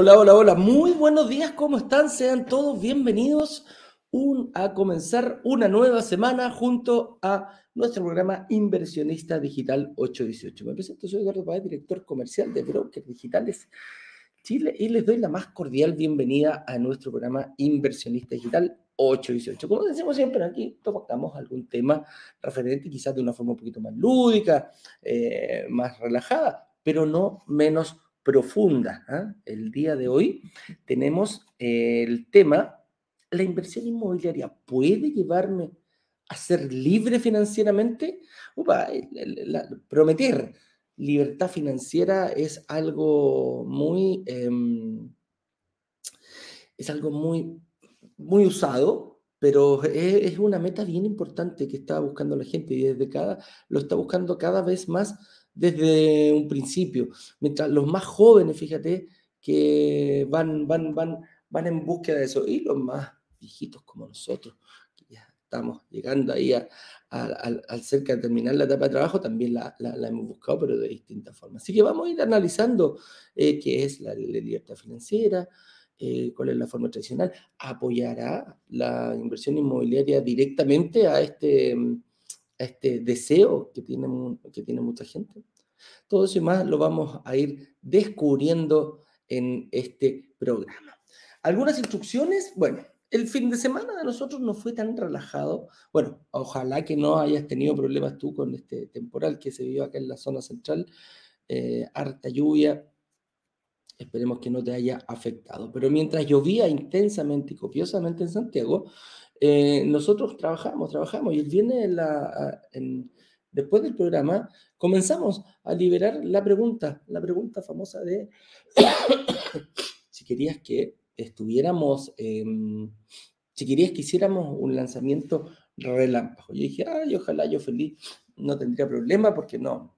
Hola, hola, hola. Muy buenos días, ¿cómo están? Sean todos bienvenidos a comenzar una nueva semana junto a nuestro programa Inversionista Digital 818. Me presento, soy Eduardo Páez, director comercial de Brokers Digitales Chile y les doy la más cordial bienvenida a nuestro programa Inversionista Digital 818. Como decimos siempre aquí, tocamos algún tema referente quizás de una forma un poquito más lúdica, eh, más relajada, pero no menos profunda. ¿ah? El día de hoy tenemos el tema, ¿la inversión inmobiliaria puede llevarme a ser libre financieramente? prometer libertad financiera es algo muy... Em, es algo muy, muy usado, pero es, es, una meta bien importante que está buscando la gente y desde cada, lo está buscando cada vez más desde un principio. Mientras los más jóvenes, fíjate, que van, van, van, van en búsqueda de eso, y los más viejitos como nosotros, que ya estamos llegando ahí al cerca de terminar la etapa de trabajo, también la, la, hemos buscado, pero de distintas formas. Así que vamos a ir analizando eh, qué es la, libertad financiera, eh, cuál es la forma tradicional, apoyará la inversión inmobiliaria directamente a este este deseo que tiene, que tiene mucha gente. Todo eso y más lo vamos a ir descubriendo en este programa. Algunas instrucciones, bueno, el fin de semana de nosotros no fue tan relajado. Bueno, ojalá que no hayas tenido problemas tú con este temporal que se vivió acá en la zona central, eh, harta lluvia. Esperemos que no te haya afectado. Pero mientras llovía intensamente y copiosamente en Santiago, eh, nosotros trabajamos, trabajamos y el la, después del programa, comenzamos a liberar la pregunta, la pregunta famosa de si querías que estuviéramos, em, si querías que hiciéramos un lanzamiento relámpago. Yo dije, ay, ojalá yo feliz, no tendría problema porque no,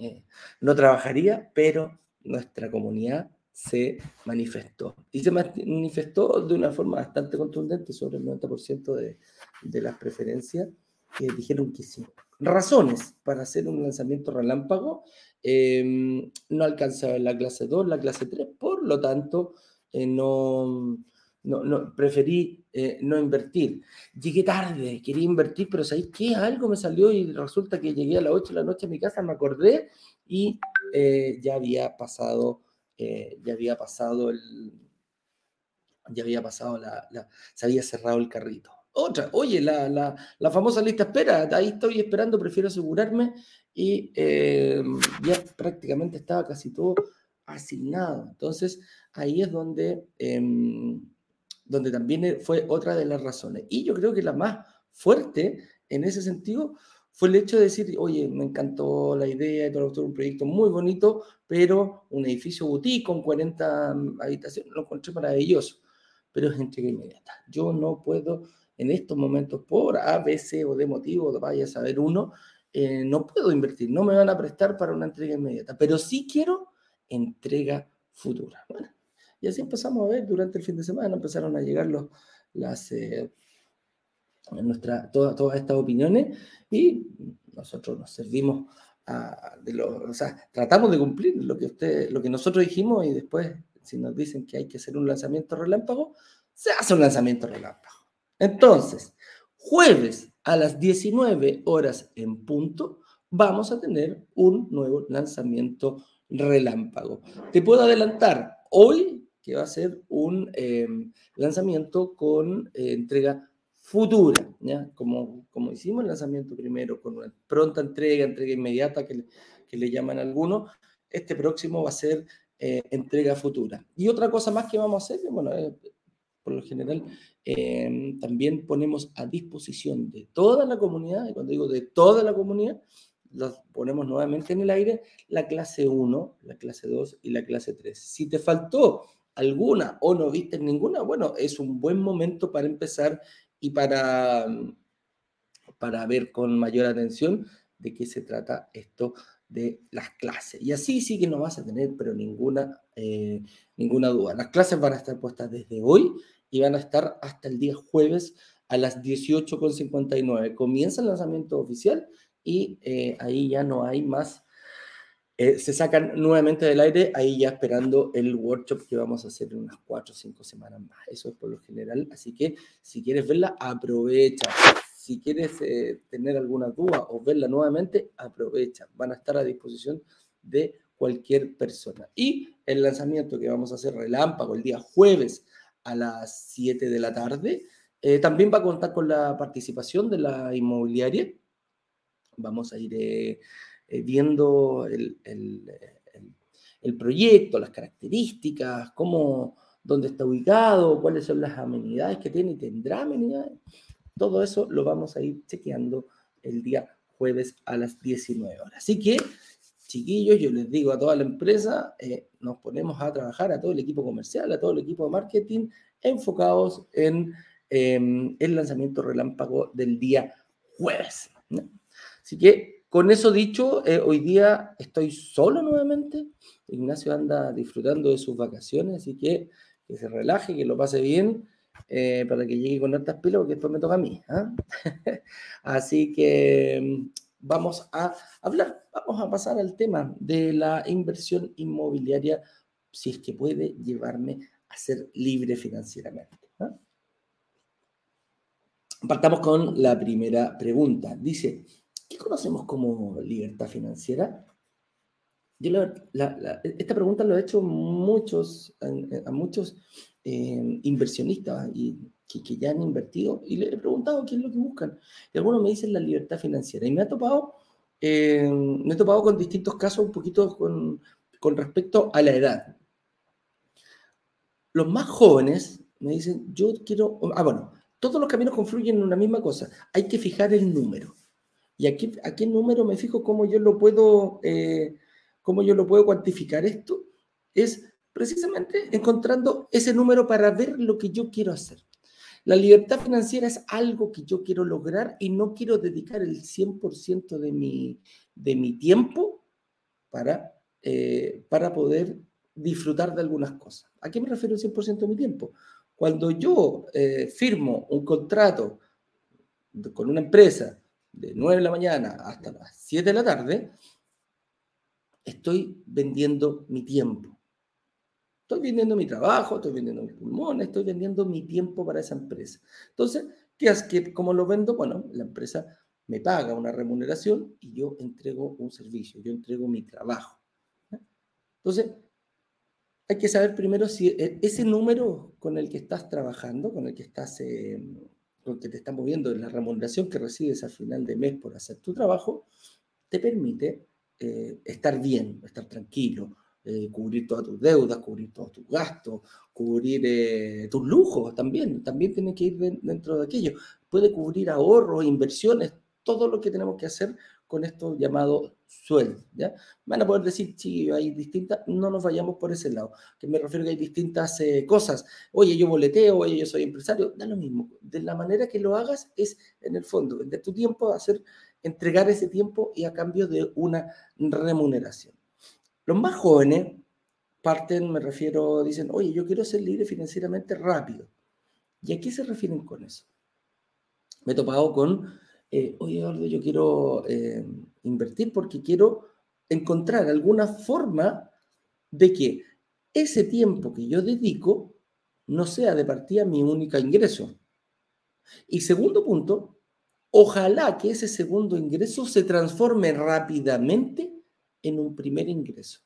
eh, no trabajaría, pero nuestra comunidad se manifestó. Y se manifestó de una forma bastante contundente, sobre el 90% de, de las preferencias que dijeron que sí. Razones para hacer un lanzamiento relámpago. Em, no alcanzaba la clase 2, la clase 3, por lo tanto, eh, no, no, no, preferí eh, no invertir. Llegué tarde, quería invertir, pero ¿sabéis qué? Algo me salió y resulta que llegué a las 8 de la noche a mi casa, me acordé y eh, ya había pasado eh, ya había pasado el, ya había pasado la, se había cerrado el carrito. Otra, oye, la, la, famosa lista espera, ahí estoy esperando, prefiero asegurarme y eh, ya prácticamente estaba casi todo asignado. Entonces, ahí es donde, em, donde también fue otra de las razones. Y yo creo que la más fuerte en ese sentido fue el hecho de decir, oye, me encantó la idea de todo un proyecto muy bonito, pero un edificio boutique con 40 habitaciones, lo encontré maravilloso, pero es entrega inmediata. Yo no puedo, en estos momentos, por A, B, C o de motivo, vaya a saber uno, eh, no puedo invertir, no me van a prestar para una entrega inmediata, pero sí quiero entrega futura. Bueno, y así empezamos a ver durante el fin de semana, empezaron a llegar los, las... Eh, nuestra, todas estas opiniones y nosotros nos servimos de lo, o sea, tratamos de cumplir lo que, usted, lo que nosotros dijimos y después, si nos dicen que hay que hacer un lanzamiento relámpago, se hace un lanzamiento relámpago. Entonces, jueves a las 19 horas en punto, vamos a tener un nuevo lanzamiento relámpago. Te puedo adelantar hoy que va a ser un eh, lanzamiento con eh, entrega futura, ¿ya? Como, como hicimos el lanzamiento primero con una pronta entrega, entrega inmediata que le, que le llaman algunos, este próximo va a ser eh, entrega futura. Y otra cosa más que vamos a hacer, bueno, eh, por lo general em, también ponemos a disposición de toda la comunidad, y cuando digo de toda la comunidad, los ponemos nuevamente en el aire, la clase 1, la clase 2 y la clase 3. Si te faltó alguna o no viste ninguna, bueno, es un buen momento para empezar y para, para ver con mayor atención de qué se trata esto de las clases. Y así sí que no vas a tener, pero ninguna, eh, ninguna duda. Las clases van a estar puestas desde hoy y van a estar hasta el día jueves a las 18.59. Comienza el lanzamiento oficial y eh, ahí ya no hay más eh, se sacan nuevamente del aire, ahí ya esperando el workshop que vamos a hacer en unas cuatro o cinco semanas más. Eso es por lo general. Así que si quieres verla, aprovecha. Si quieres eh, tener alguna duda o verla nuevamente, aprovecha. Van a estar a disposición de cualquier persona. Y el lanzamiento que vamos a hacer relámpago el día jueves a las 7 de la tarde, eh, también va a contar con la participación de la inmobiliaria. Vamos a ir eh, viendo el, el, proyecto, las características, cómo, dónde está ubicado, cuáles son las amenidades que tiene y tendrá amenidades. Todo eso lo vamos a ir chequeando el día jueves a las 19 horas. Así que chiquillos, yo les digo a toda la empresa, eh, nos ponemos a trabajar, a todo el equipo comercial, a todo el equipo de marketing, enfocados en em, el lanzamiento relámpago del día jueves. Así que con eso dicho, eh, hoy día estoy solo nuevamente. Ignacio anda disfrutando de sus vacaciones, así que que se relaje, que lo pase bien, eh, para que llegue con hartas pilas, porque después me toca a mí. ¿ah? así que em, vamos a hablar, vamos a pasar al tema de la inversión inmobiliaria, si es que puede llevarme a ser libre financieramente. Partamos con la primera pregunta. Dice, ¿qué conocemos como libertad financiera? esta pregunta lo he hecho muchos, a, muchos eh, inversionistas y que, ya han invertido y le he preguntado qué es lo que buscan. Y algunos me dicen la libertad financiera. Y me ha topado, eh, me he topado con distintos casos un poquito con, con respecto a la edad. Los más jóvenes me dicen, yo quiero, ah, bueno, todos los caminos confluyen en una misma cosa. Hay que fijar el número. ¿Y a qué número me fijo? ¿Cómo yo lo puedo, eh, cómo yo lo puedo cuantificar esto? Es precisamente encontrando ese número para ver lo que yo quiero hacer. La libertad financiera es algo que yo quiero lograr y no quiero dedicar el 100% de mi, de mi tiempo para, eh, para poder disfrutar de algunas cosas. ¿A qué me refiero el 100% de mi tiempo? Cuando yo eh, firmo un contrato con una empresa de 9 de la mañana hasta las 7 de la tarde, estoy vendiendo mi tiempo. Estoy vendiendo mi trabajo, estoy vendiendo mis pulmones, estoy vendiendo mi tiempo para esa empresa. Entonces, ¿qué es que cómo lo vendo? Bueno, la empresa me paga una remuneración y yo entrego un servicio, yo entrego mi trabajo. Entonces, hay que saber primero si e, ese número con el que estás trabajando, con el que estás, eh, con que te están moviendo, la remuneración que recibes al final de mes por hacer tu trabajo, te permite eh, estar bien, estar tranquilo, eh, cubrir todas tus deudas, cubrir todos tus gastos, cubrir eh, tus lujos también, también tiene que ir dentro de aquello. Puede cubrir ahorros, inversiones, todo lo que tenemos que hacer con esto llamado sueldo. ¿ya? Van a poder decir, sí, hay distintas, no nos vayamos por ese lado, que me refiero que hay distintas eh, cosas. Oye, yo boleteo, oye, yo soy empresario, da lo mismo. De la manera que lo hagas es, en el fondo, de tu tiempo, hacer, entregar ese tiempo y a cambio de una remuneración. Los más jóvenes parten, me refiero, dicen, oye, yo quiero ser libre financieramente rápido. ¿Y a qué se refieren con eso? Me he topado con, eh, oye, Eduardo, yo quiero eh, invertir porque quiero encontrar alguna forma de que ese tiempo que yo dedico no sea de partida mi única ingreso. Y segundo punto, ojalá que ese segundo ingreso se transforme rápidamente en un primer ingreso.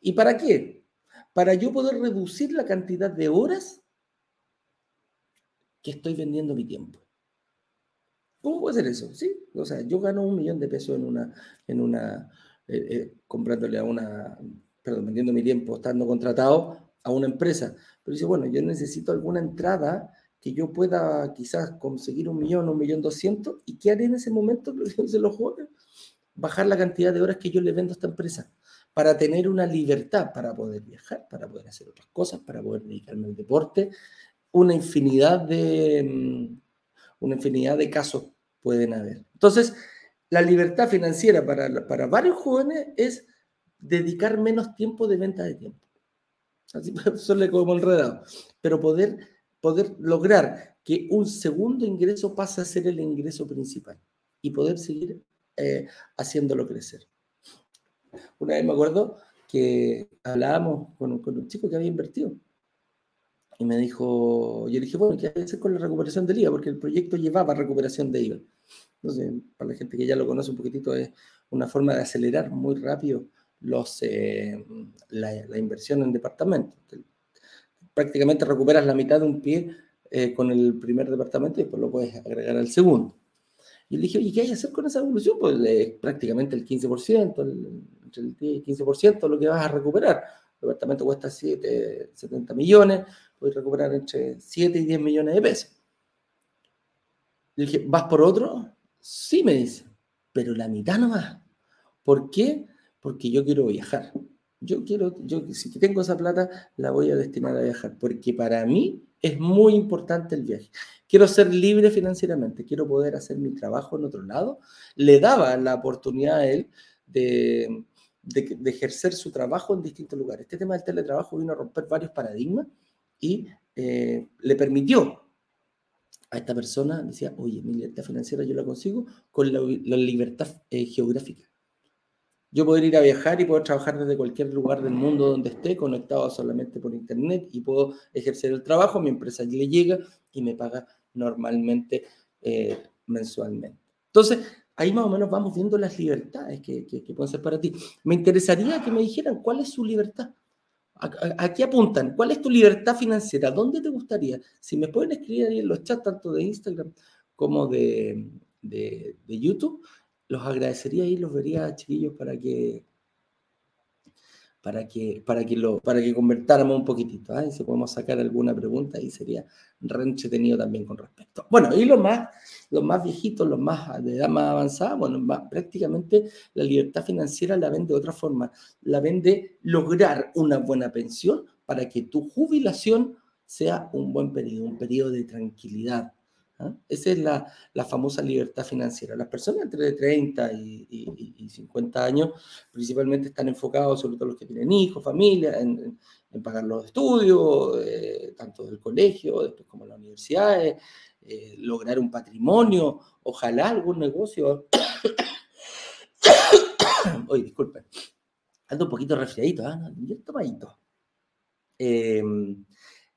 ¿Y para qué? Para yo poder reducir la cantidad de horas que estoy vendiendo mi tiempo. ¿Cómo puede ser eso? Sí, o sea, yo gano un millón de pesos en una, en una, eh, eh, comprándole a una, perdón, vendiendo mi tiempo, estando contratado a una empresa. Pero dice, bueno, yo necesito alguna entrada que yo pueda quizás conseguir un millón, un millón doscientos, ¿y qué haré en ese momento? Se los jóvenes bajar la cantidad de horas que yo le vendo a esta empresa para tener una libertad para poder viajar, para poder hacer otras cosas, para poder dedicarme al deporte. Una infinidad de, mm, una infinidad de casos pueden haber. Entonces, la libertad financiera para, para varios jóvenes es dedicar menos tiempo de venta de tiempo. Así suele como enredado. Pero poder, poder lograr que un segundo ingreso pase a ser el ingreso principal y poder seguir eh, haciéndolo crecer. Una vez me acuerdo que hablábamos con, con un chico que había invertido. Y me dijo, yo le dije, bueno, ¿qué hay que hacer con la recuperación del IVA? Porque el proyecto llevaba recuperación de IVA. Entonces, para la gente que ya lo conoce un poquitito, es una forma de acelerar muy rápido los, eh, la, inversión en departamentos. Prácticamente recuperas la mitad de un pie eh, con el primer departamento y después lo puedes agregar al segundo. Y le dije, oye, ¿qué hay que hacer con esa evolución? Pues prácticamente el 15%, el, entre el 10 y 15% lo que vas a recuperar. El departamento cuesta 7, 70 millones, puedes recuperar entre 7 y 10 millones de pesos. Le dije, ¿vas por otro? Sí, me dice, pero la mitad no más. ¿Por qué? Porque yo quiero viajar. Yo quiero, yo si tengo esa plata, la voy a destinar a viajar, porque para mí es muy importante el viaje. Quiero ser libre financieramente, quiero poder hacer mi trabajo en otro lado. Le daba la oportunidad a él de, de, ejercer su trabajo en distintos lugares. Este tema del teletrabajo vino a romper varios paradigmas y eh, le permitió a esta persona, decía, oye, mi libertad financiera yo la consigo con la, libertad eh, geográfica. Yo poder ir a viajar y poder trabajar desde cualquier lugar del mundo donde esté, conectado solamente por internet, y puedo ejercer el trabajo, mi empresa le llega y me paga normalmente eh, mensualmente. Entonces, ahí más o menos vamos viendo las libertades que, pueden ser para ti. Me interesaría que me dijeran cuál es su libertad. ¿A, apuntan? ¿Cuál es tu libertad financiera? ¿Dónde te gustaría? Si me pueden escribir ahí en los chats, tanto de Instagram como de, de YouTube, los agradecería y los vería, chiquillos, para que para que, para que, lo, para que convertáramos un poquitito. ¿eh? Si podemos sacar alguna pregunta, y sería re entretenido también con respecto. Bueno, y los más, los más viejitos, los más de edad más avanzada, bueno, prácticamente la libertad financiera la ven de otra forma. La ven de lograr una buena pensión para que tu jubilación sea un buen periodo, un periodo de tranquilidad, Esa es la, famosa libertad financiera. Las personas entre 30 y, 50 años principalmente están enfocados, sobre todo los que tienen hijos, familia, en, pagar los estudios, eh, tanto del colegio, después como las universidades, eh, lograr un patrimonio, ojalá algún negocio. Oye, disculpen, ando un poquito resfriadito, ¿ah? bien tomadito. Em,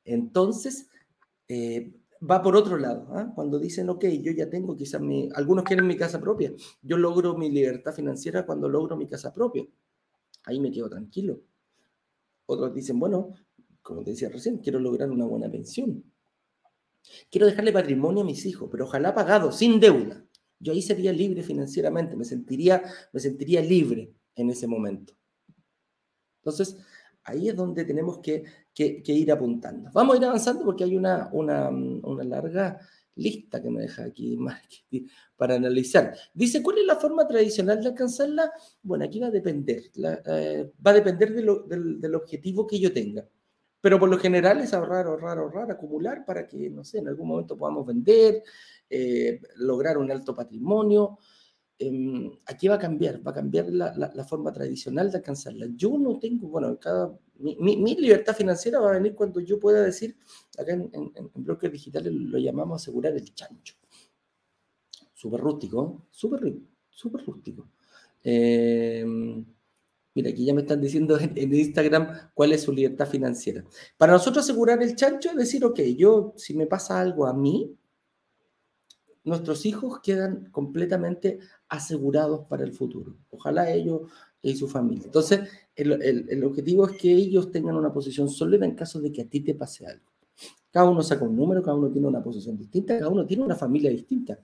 entonces, eh, va por otro lado. ¿ah? Cuando dicen, ok, yo ya tengo quizás mi, algunos quieren mi casa propia, yo logro mi libertad financiera cuando logro mi casa propia. Ahí me quedo tranquilo. Otros dicen, bueno, como te decía recién, quiero lograr una buena pensión. Quiero dejarle patrimonio a mis hijos, pero ojalá pagado, sin deuda. Yo ahí sería libre financieramente, me sentiría, me sentiría libre en ese momento. Entonces, ahí es donde tenemos que que, ir apuntando. Vamos a ir avanzando porque hay una, una, una larga lista que me deja aquí para analizar. Dice, ¿cuál es la forma tradicional de alcanzarla? Bueno, aquí va a depender. Eh, va a depender del, del, objetivo que yo tenga. Pero por lo general es ahorrar, ahorrar, ahorrar, acumular para que, no sé, en algún momento podamos vender, eh, lograr un alto patrimonio. Em, aquí va a cambiar, va a cambiar la, la, forma tradicional de alcanzarla. Yo no tengo, bueno, cada, mi, mi, libertad financiera va a venir cuando yo pueda decir, acá en, en, en bloques digitales lo llamamos asegurar el chancho. Súper rústico, súper súper rústico. Em, mira, aquí ya me están diciendo en, en, Instagram cuál es su libertad financiera. Para nosotros asegurar el chancho es decir, ok, yo si me pasa algo a mí, nuestros hijos quedan completamente asegurados para el futuro. Ojalá ellos y su familia. Entonces, el, objetivo es que ellos tengan una posición sólida en caso de que a ti te pase algo. Cada uno saca un número, cada uno tiene una posición distinta, cada uno tiene una familia distinta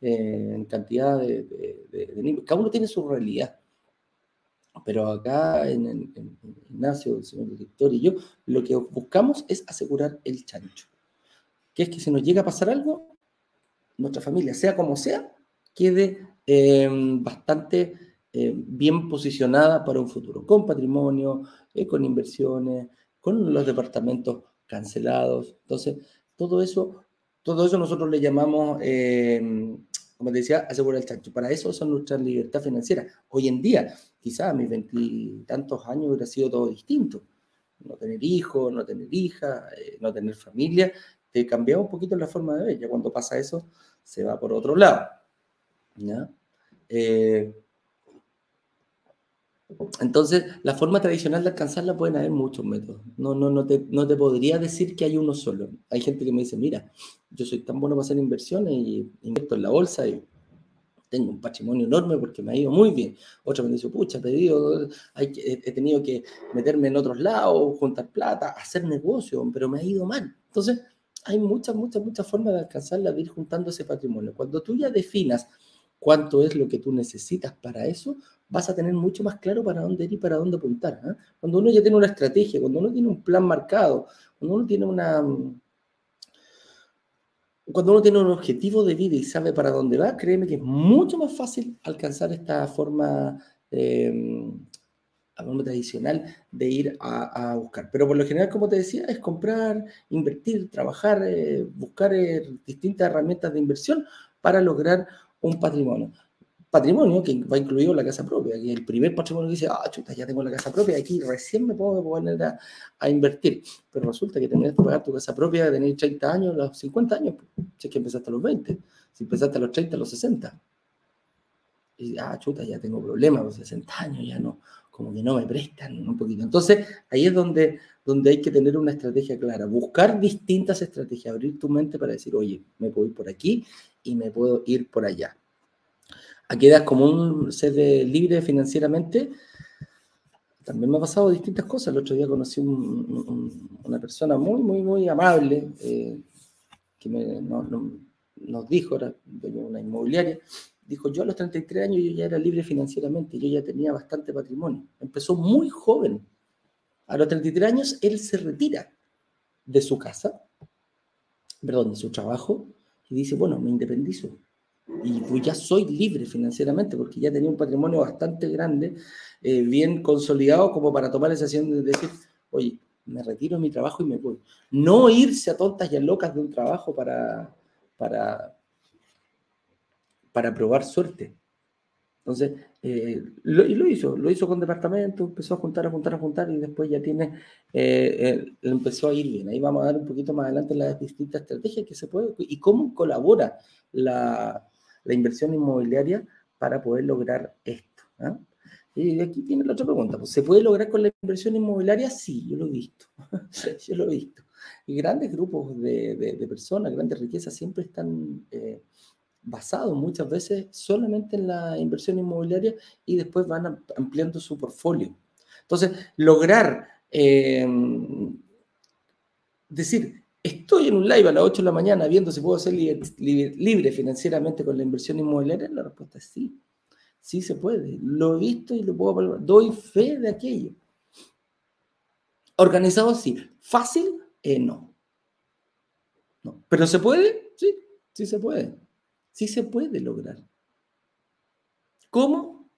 eh, en cantidad de, de, Cada uno tiene su realidad. Pero acá en, en, Ignacio, el señor director y yo, lo que buscamos es asegurar el chancho. Que es que si nos llega a pasar algo, nuestra familia, sea como sea, quede eh, bastante eh, bien posicionada para un futuro, con patrimonio, eh, con inversiones, con los departamentos cancelados. Entonces, todo eso, todo eso nosotros le llamamos, como te decía, asegurar el chancho. Para eso son nuestras libertad financiera. Hoy en día, quizás a mis veintitantos años hubiera sido todo distinto. No tener hijos, no tener hija, no tener familia, te cambiaba un poquito la forma de ver. Ya cuando pasa eso, se va por otro lado. ¿ya? Eh, Entonces, la forma tradicional de alcanzarla pueden haber muchos métodos. No, no, no, te, no te podría decir que hay uno solo. Hay gente que me dice, mira, yo soy tan bueno para hacer inversiones y invierto en la bolsa y tengo un patrimonio enorme porque me ha ido muy bien. Otro me dice, pucha, he, pedido, hay he tenido que meterme en otros lados, juntar plata, hacer negocio, pero me ha ido mal. Entonces, hay muchas, muchas, muchas formas de alcanzarla, de ir juntando ese patrimonio. Cuando tú ya definas cuánto es lo que tú necesitas para eso, vas a tener mucho más claro para dónde ir y para dónde apuntar. ¿eh? Cuando uno ya tiene una estrategia, cuando uno tiene un plan marcado, cuando uno tiene una... Cuando uno tiene un objetivo de vida y sabe para dónde va, créeme que es mucho más fácil alcanzar esta forma, eh, forma tradicional de ir a, buscar. Pero por lo general, como te decía, es comprar, invertir, trabajar, eh, buscar eh, distintas herramientas de inversión para lograr un patrimonio. Patrimonio que va incluido la casa propia, que el primer patrimonio que dice, ah, chuta, ya tengo la casa propia, aquí recién me puedo poner a, invertir. Pero resulta que tenés que pagar tu casa propia, tener 30 años, los 50 años, si es que empezaste a los 20, si empezaste a los 30, a los 60. Y, ah, chuta, ya tengo problemas, los 60 años, ya no, como que no me prestan un poquito. Entonces, ahí es donde, donde hay que tener una estrategia clara, buscar distintas estrategias, abrir tu mente para decir, oye, me puedo ir por aquí y me puedo ir por allá. Aquí das como un ser libre financieramente. También me ha pasado distintas cosas. El otro día conocí una persona muy, muy, muy amable eh, que nos dijo, era dueño una inmobiliaria, dijo, yo a los 33 años yo ya era libre financieramente, yo ya tenía bastante patrimonio. Empezó muy joven. A los 33 años él se retira de su casa, perdón, de su trabajo, y dice, bueno, me independizo. Y pues ya soy libre financieramente porque ya tenía un patrimonio bastante grande, eh, bien consolidado como para tomar esa decisión de decir, oye, me retiro de mi trabajo y me voy. No irse a tontas y a locas de un trabajo para, para, para probar suerte. Entonces, eh, lo, y lo hizo, lo hizo con departamento, empezó a juntar, a juntar, a juntar y después ya tiene, eh, empezó a ir bien. Ahí vamos a dar un poquito más adelante las distintas estrategias que se puede y cómo colabora la, la inversión inmobiliaria para poder lograr esto. ¿ah? Y aquí tiene la otra pregunta, pues, ¿se puede lograr con la inversión inmobiliaria? Sí, yo lo he visto, yo lo he visto. Y grandes grupos de, de, personas, grandes riquezas siempre están... Basado muchas veces solamente en la inversión inmobiliaria y después van ampliando su portfolio. Entonces, lograr eh, decir, estoy en un live a las 8 de la mañana viendo si puedo ser libre, financieramente con la inversión inmobiliaria, la respuesta es sí. Sí se puede. Lo he visto y lo puedo Doy fe de aquello. Organizado sí. Fácil, eh, no. no. ¿Pero se puede? Sí, sí se puede. Sí se puede lograr. ¿Cómo?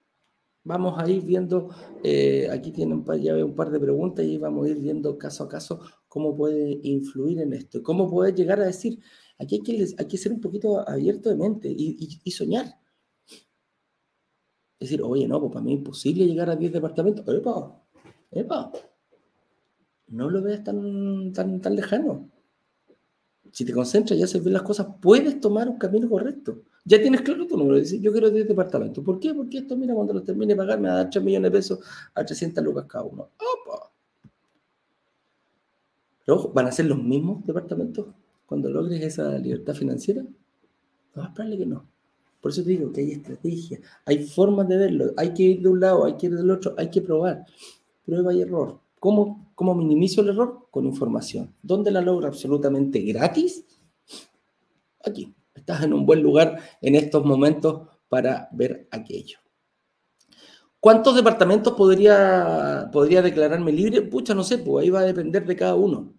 Vamos a ir viendo, eh, aquí tiene un par, ya veo un par de preguntas y vamos a ir viendo caso a caso cómo puede influir en esto, cómo puede llegar a decir, aquí hay que, hay que ser un poquito abierto de mente y, soñar. Es decir, oye, no, pues para mí es imposible llegar a 10 departamentos. ¡Epa! ¡Epa! No lo veas tan, tan, tan lejano si te concentras y haces bien las cosas, puedes tomar un camino correcto. Ya tienes claro tu número. Dices, yo quiero 10 departamentos. ¿Por qué? Porque esto, mira, cuando los termine de pagar, me va a dar 3 millones de pesos a 300 lucas cada uno. ¡Opa! Pero ¿van a ser los mismos departamentos cuando logres esa libertad financiera? No, esperarle que no. Por eso te digo que hay estrategia, hay formas de verlo. Hay que ir de un lado, hay que ir del otro, hay que probar. Prueba y error. ¿Cómo, ¿Cómo minimizo el error? Con información. ¿Dónde la logro absolutamente gratis? Aquí. Estás en un buen lugar en estos momentos para ver aquello. ¿Cuántos departamentos podría, podría declararme libre? Pucha, no sé, pues ahí va a depender de cada uno.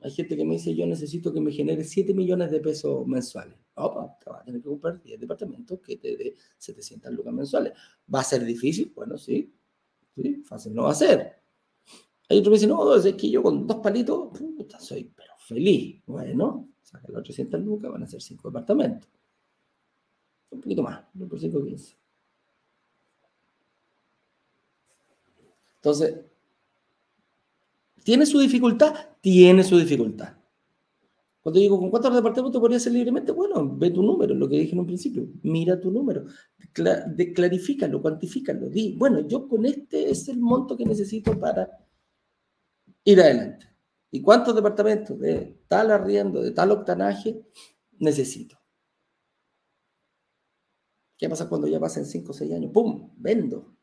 Hay gente que me dice, yo necesito que me genere 7 millones de pesos mensuales. Opa, te vas a tener que comprar 10 departamentos que te dé 700 lucas mensuales. ¿Va a ser difícil? Bueno, sí. Sí, fácil no va a ser. Hay otro que dice, no, es que yo con dos palitos, soy pero feliz. Bueno, saca las 800 lucas, van a ser 5 departamentos. Un poquito más, por 5, 15. Entonces, ¿tiene su dificultad? Tiene su dificultad. Cuando digo, ¿con cuántos departamentos podría ser libremente? Bueno, ve tu número, lo que dije en un principio. Mira tu número, de, clarifícalo, cuantifícalo. Di, bueno, yo con este es el monto que necesito para ir adelante. ¿Y cuántos departamentos de tal arriendo, de tal octanaje necesito? ¿Qué pasa cuando ya pasen 5 o 6 años? ¡Pum! Vendo.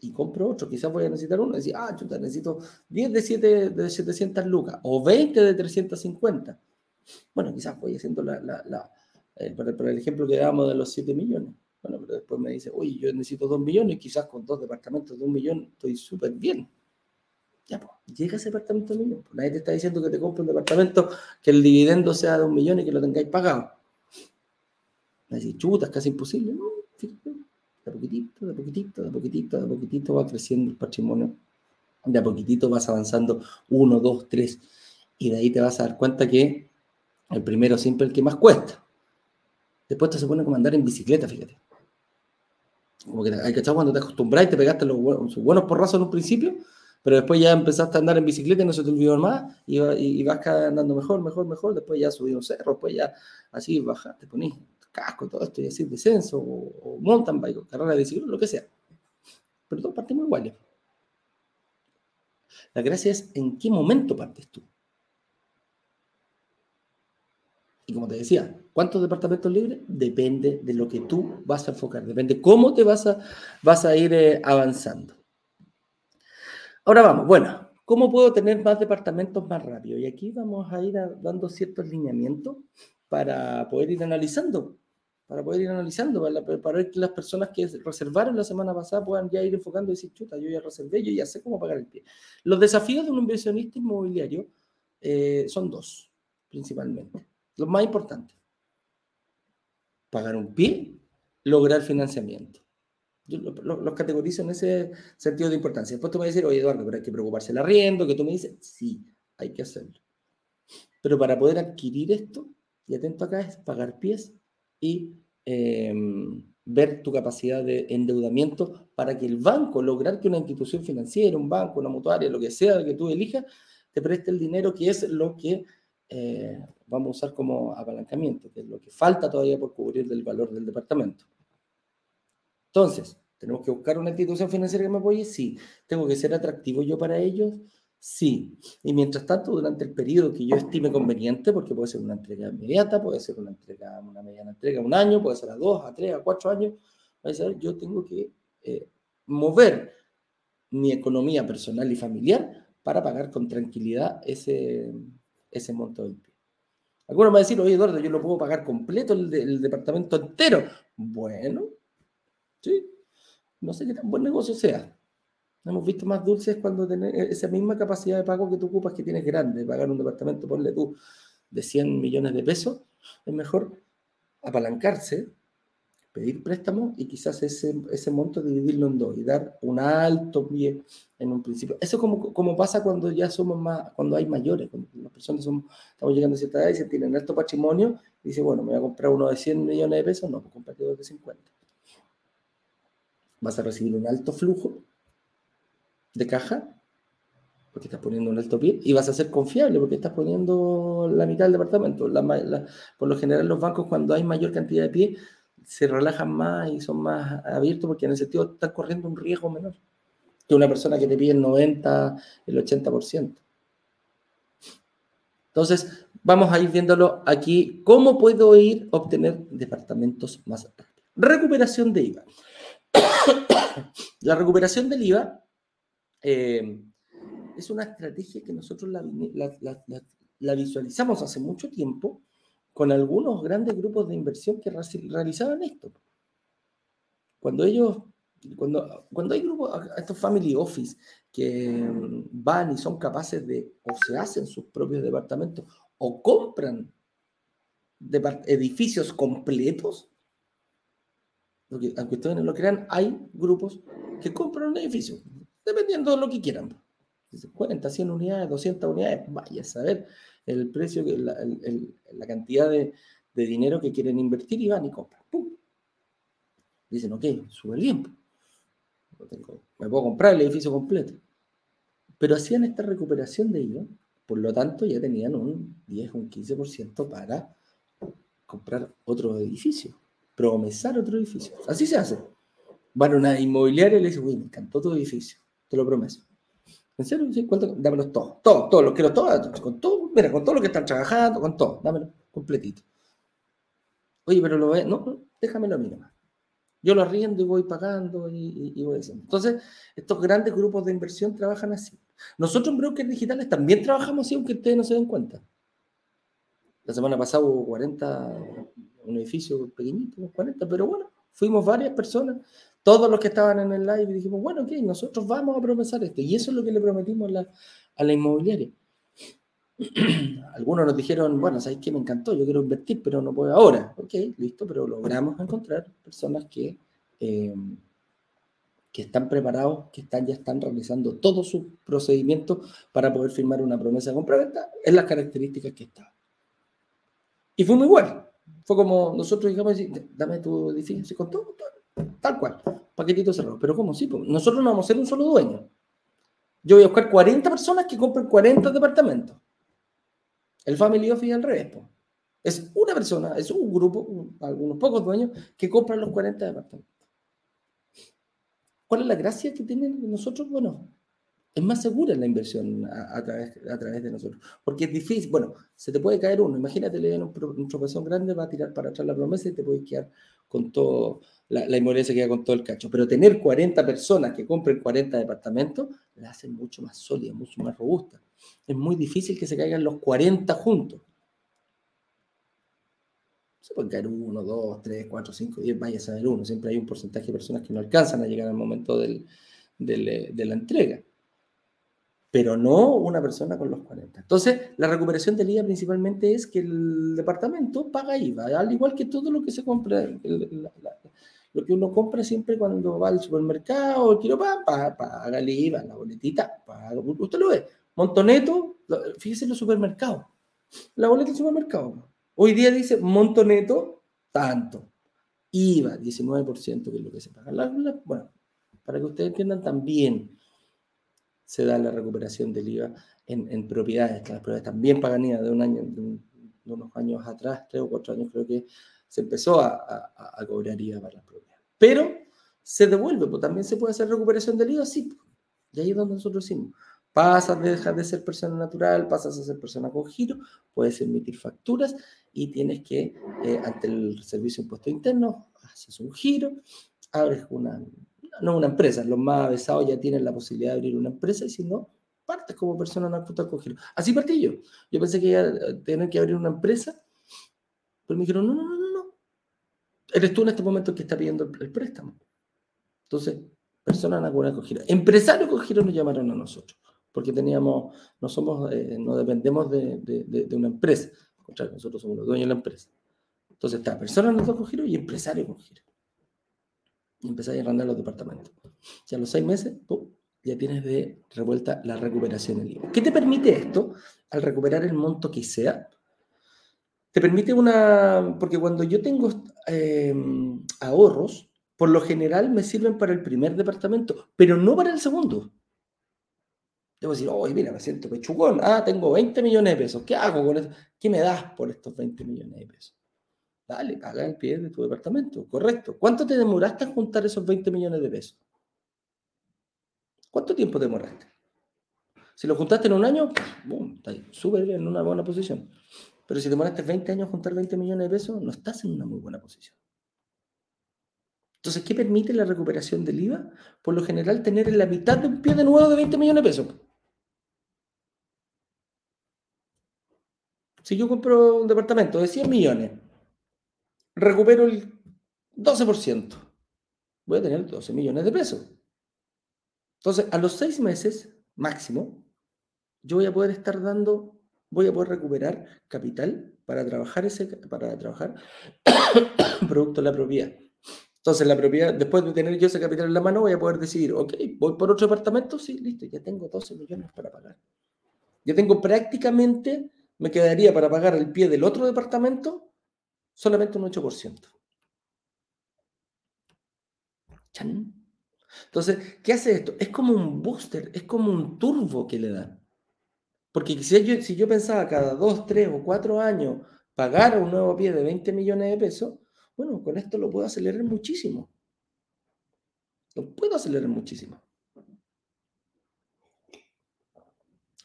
Y compro otro. Quizás voy a necesitar uno. Y decir, ah, chuta, necesito 10 de, 7, de 700 lucas o 20 de 350. Bueno, quizás voy haciendo la, la, la por, el ejemplo que damos de los 7 millones. Bueno, pero después me dice, uy, yo necesito 2 millones quizás con dos departamentos de un millón estoy súper bien. Ya, pues, llega ese departamento de un millón. Nadie te está diciendo que te compre un departamento que el dividendo sea de un millón y que lo tengáis pagado. Decís, chuta, es casi imposible. No, de poquitito, de poquitito, de poquitito, de poquitito va creciendo el patrimonio. De a poquitito vas avanzando uno, dos, tres. Y de ahí te vas a dar cuenta que el primero siempre el que más cuesta. Después te se pone como andar en bicicleta, fíjate. Como que hay que cuando te acostumbras y te pegaste los buenos porrazos en un principio, pero después ya empezaste a andar en bicicleta y no se te olvidó más y, y, vas andando mejor, mejor, mejor. Después ya subí un cerro, después ya así bajaste, ponís casco, todo esto, y así, descenso, o, o mountain bike, o carrera de bicicleta, lo que sea. Pero todos partimos iguales. La gracia es en qué momento partes tú. Y como te decía, ¿cuántos departamentos libres? Depende de lo que tú vas a enfocar, depende cómo te vas a, vas a ir eh, avanzando. Ahora vamos, bueno, ¿cómo puedo tener más departamentos más rápido? Y aquí vamos a ir dando ciertos lineamientos para poder ir analizando para poder ir analizando, para, que las personas que reservaron la semana pasada puedan ya ir enfocando y decir, chuta, yo ya reservé, yo ya sé cómo pagar el pie. Los desafíos de un inversionista inmobiliario eh, son dos, principalmente. Los más importantes. Pagar un pie, lograr financiamiento. Los categorizo en ese sentido de importancia. Después tú me a decir, oye Eduardo, pero hay que preocuparse el arriendo, que tú me dices, sí, hay que hacerlo. Pero para poder adquirir esto, y atento acá, es pagar pies y em, ver tu capacidad de endeudamiento para que el banco, lograr que una institución financiera, un banco, una mutuaria, lo que sea que tú elijas, te preste el dinero que es lo que eh, vamos a usar como apalancamiento, que es lo que falta todavía por cubrir del valor del departamento. Entonces, ¿tenemos que buscar una institución financiera que me apoye? Sí. ¿Tengo que ser atractivo yo para ellos? Sí, y mientras tanto, durante el periodo que yo estime conveniente, porque puede ser una entrega inmediata, puede ser una entrega, una mediana entrega, un año, puede ser a dos, a tres, a cuatro años, yo tengo que eh, mover mi economía personal y familiar para pagar con tranquilidad ese, ese monto del pie. Algunos van a decir, oye Eduardo, yo lo puedo pagar completo el departamento entero. Bueno, sí, no sé qué tan buen negocio sea. Hemos visto más dulces cuando tenés esa misma capacidad de pago que tú ocupas que tienes grande, pagar un departamento, ponle tú, de 100 millones de pesos, es mejor apalancarse, pedir préstamo y quizás ese, ese monto dividirlo en dos y dar un alto pie en un principio. Eso es como, como pasa cuando ya somos más, cuando hay mayores, cuando las personas somos, estamos llegando a cierta edad y se tienen alto patrimonio, y dice, bueno, me voy a comprar uno de 100 millones de pesos, no, pues comprate dos de 50. Vas a recibir un alto flujo de caja, porque estás poniendo un alto pie, y vas a ser confiable porque estás poniendo la mitad del departamento. por lo general los bancos cuando hay mayor cantidad de pie se relajan más y son más abiertos porque en ese sentido están corriendo un riesgo menor que una persona que te pide el 90, el 80%. Entonces, vamos a ir viéndolo aquí. ¿Cómo puedo ir a obtener departamentos más rápido? Recuperación de IVA. la recuperación del IVA eh, es una estrategia que nosotros la, visualizamos hace mucho tiempo con algunos grandes grupos de inversión que realizaban esto. Cuando ellos, cuando, cuando hay grupos, estos family office que mm, van y son capaces de, o se hacen sus propios departamentos, o compran edificios completos, aunque ustedes no lo crean, hay grupos que compran un edificio, dependiendo de lo que quieran. 40, 100 unidades, 200 unidades, vaya a saber el precio, la, cantidad de, dinero que quieren invertir y van y compran. ¡Pum! Dicen, ok, sube bien. me puedo comprar el edificio completo. Pero hacían esta recuperación de ellos Por lo tanto, ya tenían un 10 o un 15% para comprar otro edificio, promesar otro edificio. Así se hace. Van a una inmobiliaria y le dice, uy, me encantó tu edificio, te lo prometo. ¿En serio? ¿Sí? ¿Cuánto? Dámelos todos, todos, todos, los quiero todos, con todo, mira, con todo lo que están trabajando, con todo, dámelo completito. Oye, pero lo ve, no, déjamelo a mí nomás. Yo lo arriendo y voy pagando y, voy haciendo. Entonces, estos grandes grupos de inversión trabajan así. Nosotros en brokers digitales también trabajamos así, aunque ustedes no se den cuenta. La semana pasada hubo 40, un edificio pequeñito, 40, pero bueno, fuimos varias personas, todos los que estaban en el live y dijimos, bueno, ok, nosotros vamos a promesar esto. Y eso es lo que le prometimos la, a la inmobiliaria. Algunos nos dijeron, bueno, ¿sabes qué? Me encantó, yo quiero invertir, pero no puedo ahora. Ok, listo, pero logramos encontrar personas que, eh, que están preparados, que están, ya están realizando todo su procedimiento para poder firmar una promesa de compra-venta en las características que estaban. Y fue muy bueno. Fue como nosotros digamos, dame tu edificio, con todo, tal cual, paquetito cerrado. Pero ¿cómo? Sí, pues, nosotros no vamos a ser un solo dueño. Yo voy a buscar 40 personas que compren 40 departamentos. El Family Office al revés. Es una persona, es un grupo, algunos pocos dueños, que compran los 40 departamentos. ¿Cuál es la gracia que tienen nosotros? Bueno, es más segura la inversión a, través, a través de nosotros. Porque es difícil, bueno, se te puede caer uno. Imagínate, le dan un, tropezón grande, va a tirar para atrás la promesa y te puedes quedar con todo, la, la inmobiliaria se queda con todo el cacho. Pero tener 40 personas que compren 40 departamentos, la hacen mucho más sólida, mucho más robusta es muy difícil que se caigan los 40 juntos. Se pueden caer uno, dos, tres, cuatro, cinco, diez, vaya a saber uno. Siempre hay un porcentaje de personas que no alcanzan a llegar al momento del, eh, de la entrega. Pero no una persona con los 40. Entonces, la recuperación del IVA principalmente es que el departamento paga IVA, al igual que todo lo que se compra, lo que uno compra siempre cuando va al supermercado, kilo paga, paga el IVA, la boletita, paga, usted lo ve, Montoneto, fíjese en los supermercados. La boleta del supermercado. Hoy día dice Montoneto, tanto. IVA, 19%, que es lo que se paga. bueno, para que ustedes entiendan, también se da la recuperación del IVA en, propiedades. Las propiedades también pagan IVA de un año, de, unos años atrás, tres o cuatro años, creo que se empezó a, cobrar IVA para las propiedades. Pero se devuelve, pues también se puede hacer recuperación del IVA, sí. Y ahí es donde nosotros decimos, Pasas, dejas de ser persona natural, pasas a ser persona con giro, puedes emitir facturas y tienes que, eh, ante el servicio de impuesto interno, haces un giro, abres una, no una empresa, los más avesados ya tienen la posibilidad de abrir una empresa y si no, partes como persona giro. Así partí yo. Yo pensé que iba a tener que abrir una empresa, pero me dijeron, no, no, no, no. Eres tú en este momento que está pidiendo el, préstamo. Entonces, persona giro. Empresario con giro nos llamaron a nosotros porque teníamos, no somos, eh, no dependemos de, de, una empresa, nosotros somos los dueños de la empresa. Entonces está persona giro y empresario con giro. Y empezáis a arrendar los departamentos. Ya a los seis meses, ya tienes de revuelta la recuperación del IVA. ¿Qué te permite esto al recuperar el monto que sea? Te permite una, porque cuando yo tengo eh, ahorros, por lo general me sirven para el primer departamento, pero no para el segundo. Debo decir, oye, mira, me siento pechugón. Ah, tengo 20 millones de pesos. ¿Qué hago con esto? ¿Qué me das por estos 20 millones de pesos? Dale, paga el pie de tu departamento. Correcto. ¿Cuánto te demoraste en juntar esos 20 millones de pesos? ¿Cuánto tiempo demoraste? Si lo juntaste en un año, boom, está súper en una buena posición. Pero si demoraste 20 años juntar 20 millones de pesos, no estás en una muy buena posición. Entonces, ¿qué permite la recuperación del IVA? Por lo general, tener en la mitad de un pie de nuevo de 20 millones de pesos. Si yo compro un departamento de 100 millones, recupero el 12%, voy a tener 12 millones de pesos. Entonces, a los seis meses máximo, yo voy a poder estar dando, voy a poder recuperar capital para trabajar ese, para trabajar producto de la propiedad. Entonces, la propiedad, después de tener yo ese capital en la mano, voy a poder decidir, ok, voy por otro departamento, sí, listo, ya tengo 12 millones para pagar. Ya tengo prácticamente me quedaría para pagar el pie del otro departamento solamente un 8%. Entonces, ¿qué hace esto? Es como un booster, es como un turbo que le da. Porque si yo, si yo pensaba cada dos, tres o cuatro años pagar un nuevo pie de 20 millones de pesos, bueno, con esto lo puedo acelerar muchísimo. Lo puedo acelerar muchísimo.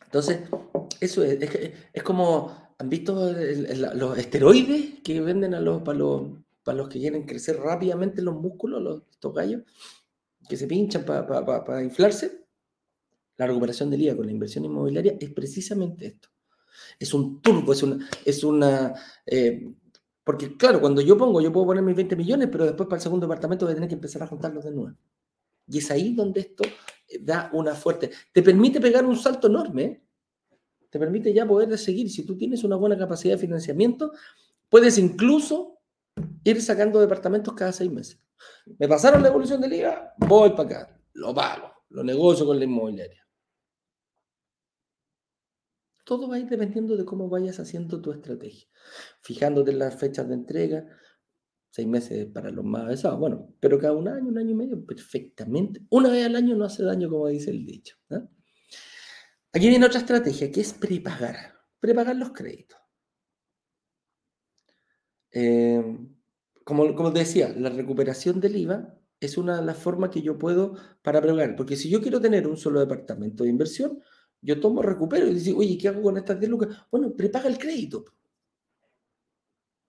Entonces, eso es, es, como, ¿han visto los esteroides que venden a los, para, los, para los que quieren crecer rápidamente los músculos, los, estos gallos, que se pinchan para inflarse? La recuperación del IVA con la inversión inmobiliaria es precisamente esto. Es un turbo, es una... Es una eh, porque claro, cuando yo pongo, yo puedo poner mis 20 millones, pero después para el segundo departamento voy a tener que empezar a juntarlos de nuevo. Y es ahí donde esto eh, da una fuerte... Te permite pegar un salto enorme, ¿eh? Te permite ya poder seguir. Si tú tienes una buena capacidad de financiamiento, puedes incluso ir sacando departamentos cada seis meses. Me pasaron la evolución del IVA, voy para acá, lo pago, lo negocio con la inmobiliaria. Todo va a ir dependiendo de cómo vayas haciendo tu estrategia. Fijándote en las fechas de entrega, seis meses para los más avanzados, bueno, pero cada un año, un año y medio, perfectamente. Una vez al año no hace daño, como dice el dicho. Aquí viene otra estrategia, que es prepagar. Prepagar los créditos. Eh, como, como decía, la recuperación del IVA es una de las formas que yo puedo para prepagar. Porque si yo quiero tener un solo departamento de inversión, yo tomo, recupero y digo, oye, ¿qué hago con estas 10 lucas? Bueno, prepaga el crédito.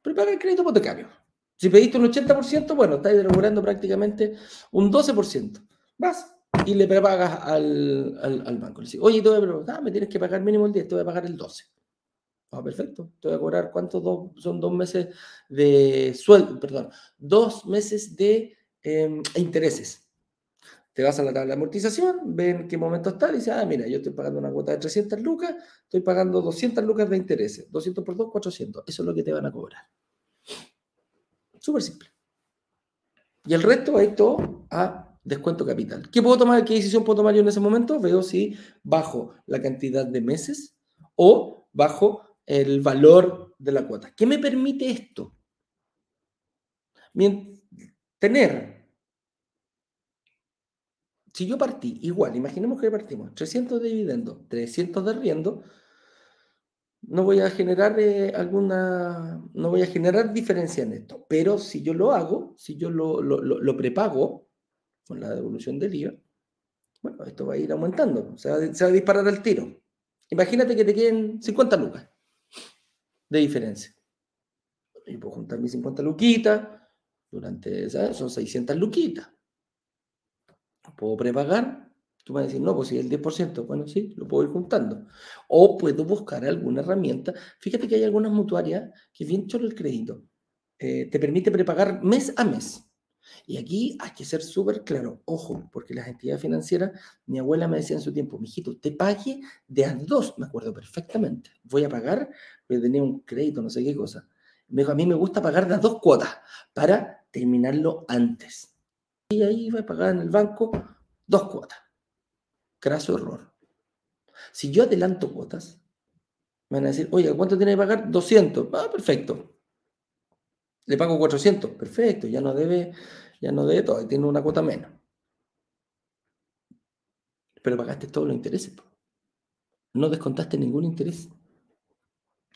Prepaga el crédito por te cambio. Si pediste un 80%, bueno, estás recuperando prácticamente un 12%. Vas y le prepagas al, al, banco. Le dices, oye, te voy a ah, me tienes que pagar mínimo el 10, te voy a pagar el 12. Ah, perfecto. Te voy a cobrar, ¿cuántos son dos meses de sueldo? Perdón, dos meses de em, intereses. Te vas a la tabla de amortización, ven qué momento está, y dices, ah, mira, yo estoy pagando una cuota de 300 lucas, estoy pagando 200 lucas de intereses. 200 por 2, 400. Eso es lo que te van a cobrar. Súper simple. Y el resto va a ir todo a descuento capital. ¿Qué puedo tomar? ¿Qué decisión puedo tomar yo en ese momento? Veo si bajo la cantidad de meses o bajo el valor de la cuota. ¿Qué me permite esto? tener si yo partí igual, imaginemos que partimos 300 de dividendo, 300 de arriendo, no voy a generar eh, alguna, no voy a generar diferencia en esto. Pero si yo lo hago, si yo lo, lo, prepago con la devolución del IVA, bueno, esto va a ir aumentando, se va, a disparar al tiro. Imagínate que te queden 50 lucas de diferencia. Yo puedo juntar mis 50 luquitas, durante, ¿sabes? Son 600 luquitas puedo prepagar. Tú vas a decir, no, pues si el 10%, bueno, sí, lo puedo ir juntando. O puedo buscar alguna herramienta. Fíjate que hay algunas mutuarias que bien cholo el crédito. Eh, te permite prepagar mes a mes. Y aquí hay que ser súper claro, ojo, porque las entidades financieras, mi abuela me decía en su tiempo, mijito, usted pague de a dos, me acuerdo perfectamente, voy a pagar, voy a tener un crédito, no sé qué cosa. Me dijo, a mí me gusta pagar de dos cuotas para terminarlo antes. Y ahí va a pagar en el banco dos cuotas. Craso error. Si yo adelanto cuotas, me van a decir, oye, ¿cuánto tiene que pagar? 200. Ah, perfecto. Le pago 400. Perfecto, ya no debe, ya no debe todo, tiene una cuota menos. Pero pagaste todos los intereses. No descontaste ningún interés.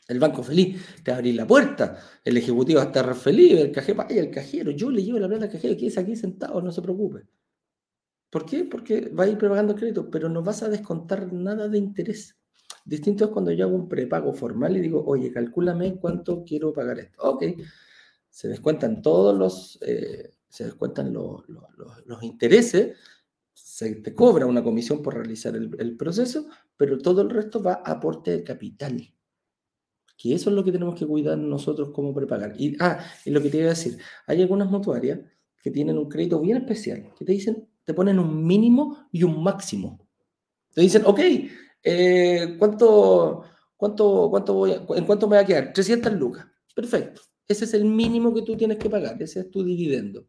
El banco feliz, te abrí la puerta, el ejecutivo está feliz, el cajero, vaya el cajero, yo le llevo la plata al cajero, que es aquí sentado, no se preocupe. ¿Por qué? Porque va a ir prepagando crédito, pero no vas a descontar nada de interés. Distinto es cuando yo hago un prepago formal y digo, oye, calcúlame cuánto quiero pagar esto. Ok, se descuentan todos los, eh, se descuentan intereses, se te cobra una comisión por realizar el, proceso, pero todo el resto va a aporte de capital que eso es lo que tenemos que cuidar nosotros como prepagar. Y, ah, y lo que te iba a decir, hay algunas mutuarias que tienen un crédito bien especial, que te dicen, te ponen un mínimo y un máximo. Te dicen, ok, eh, ¿cuánto, cuánto, cuánto voy ¿en cuánto me va a quedar? 300 lucas. Perfecto. Ese es el mínimo que tú tienes que pagar, ese es tu dividendo.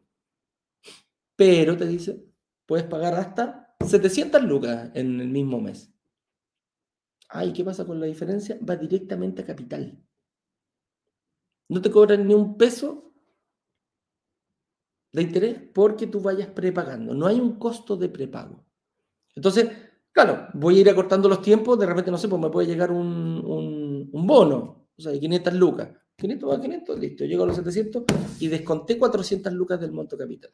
Pero te dice, puedes pagar hasta 700 lucas en el mismo mes. Ay, ¿qué pasa con la diferencia? Va directamente a capital. No te cobran ni un peso de interés porque tú vayas prepagando. No hay un costo de prepago. Entonces, Claro, voy a ir acortando los tiempos, de repente, no sé, pues me puede llegar un, bono, o sea, de 500 lucas. 500 a 500, listo, llego a los 700 y desconté 400 lucas del monto capital.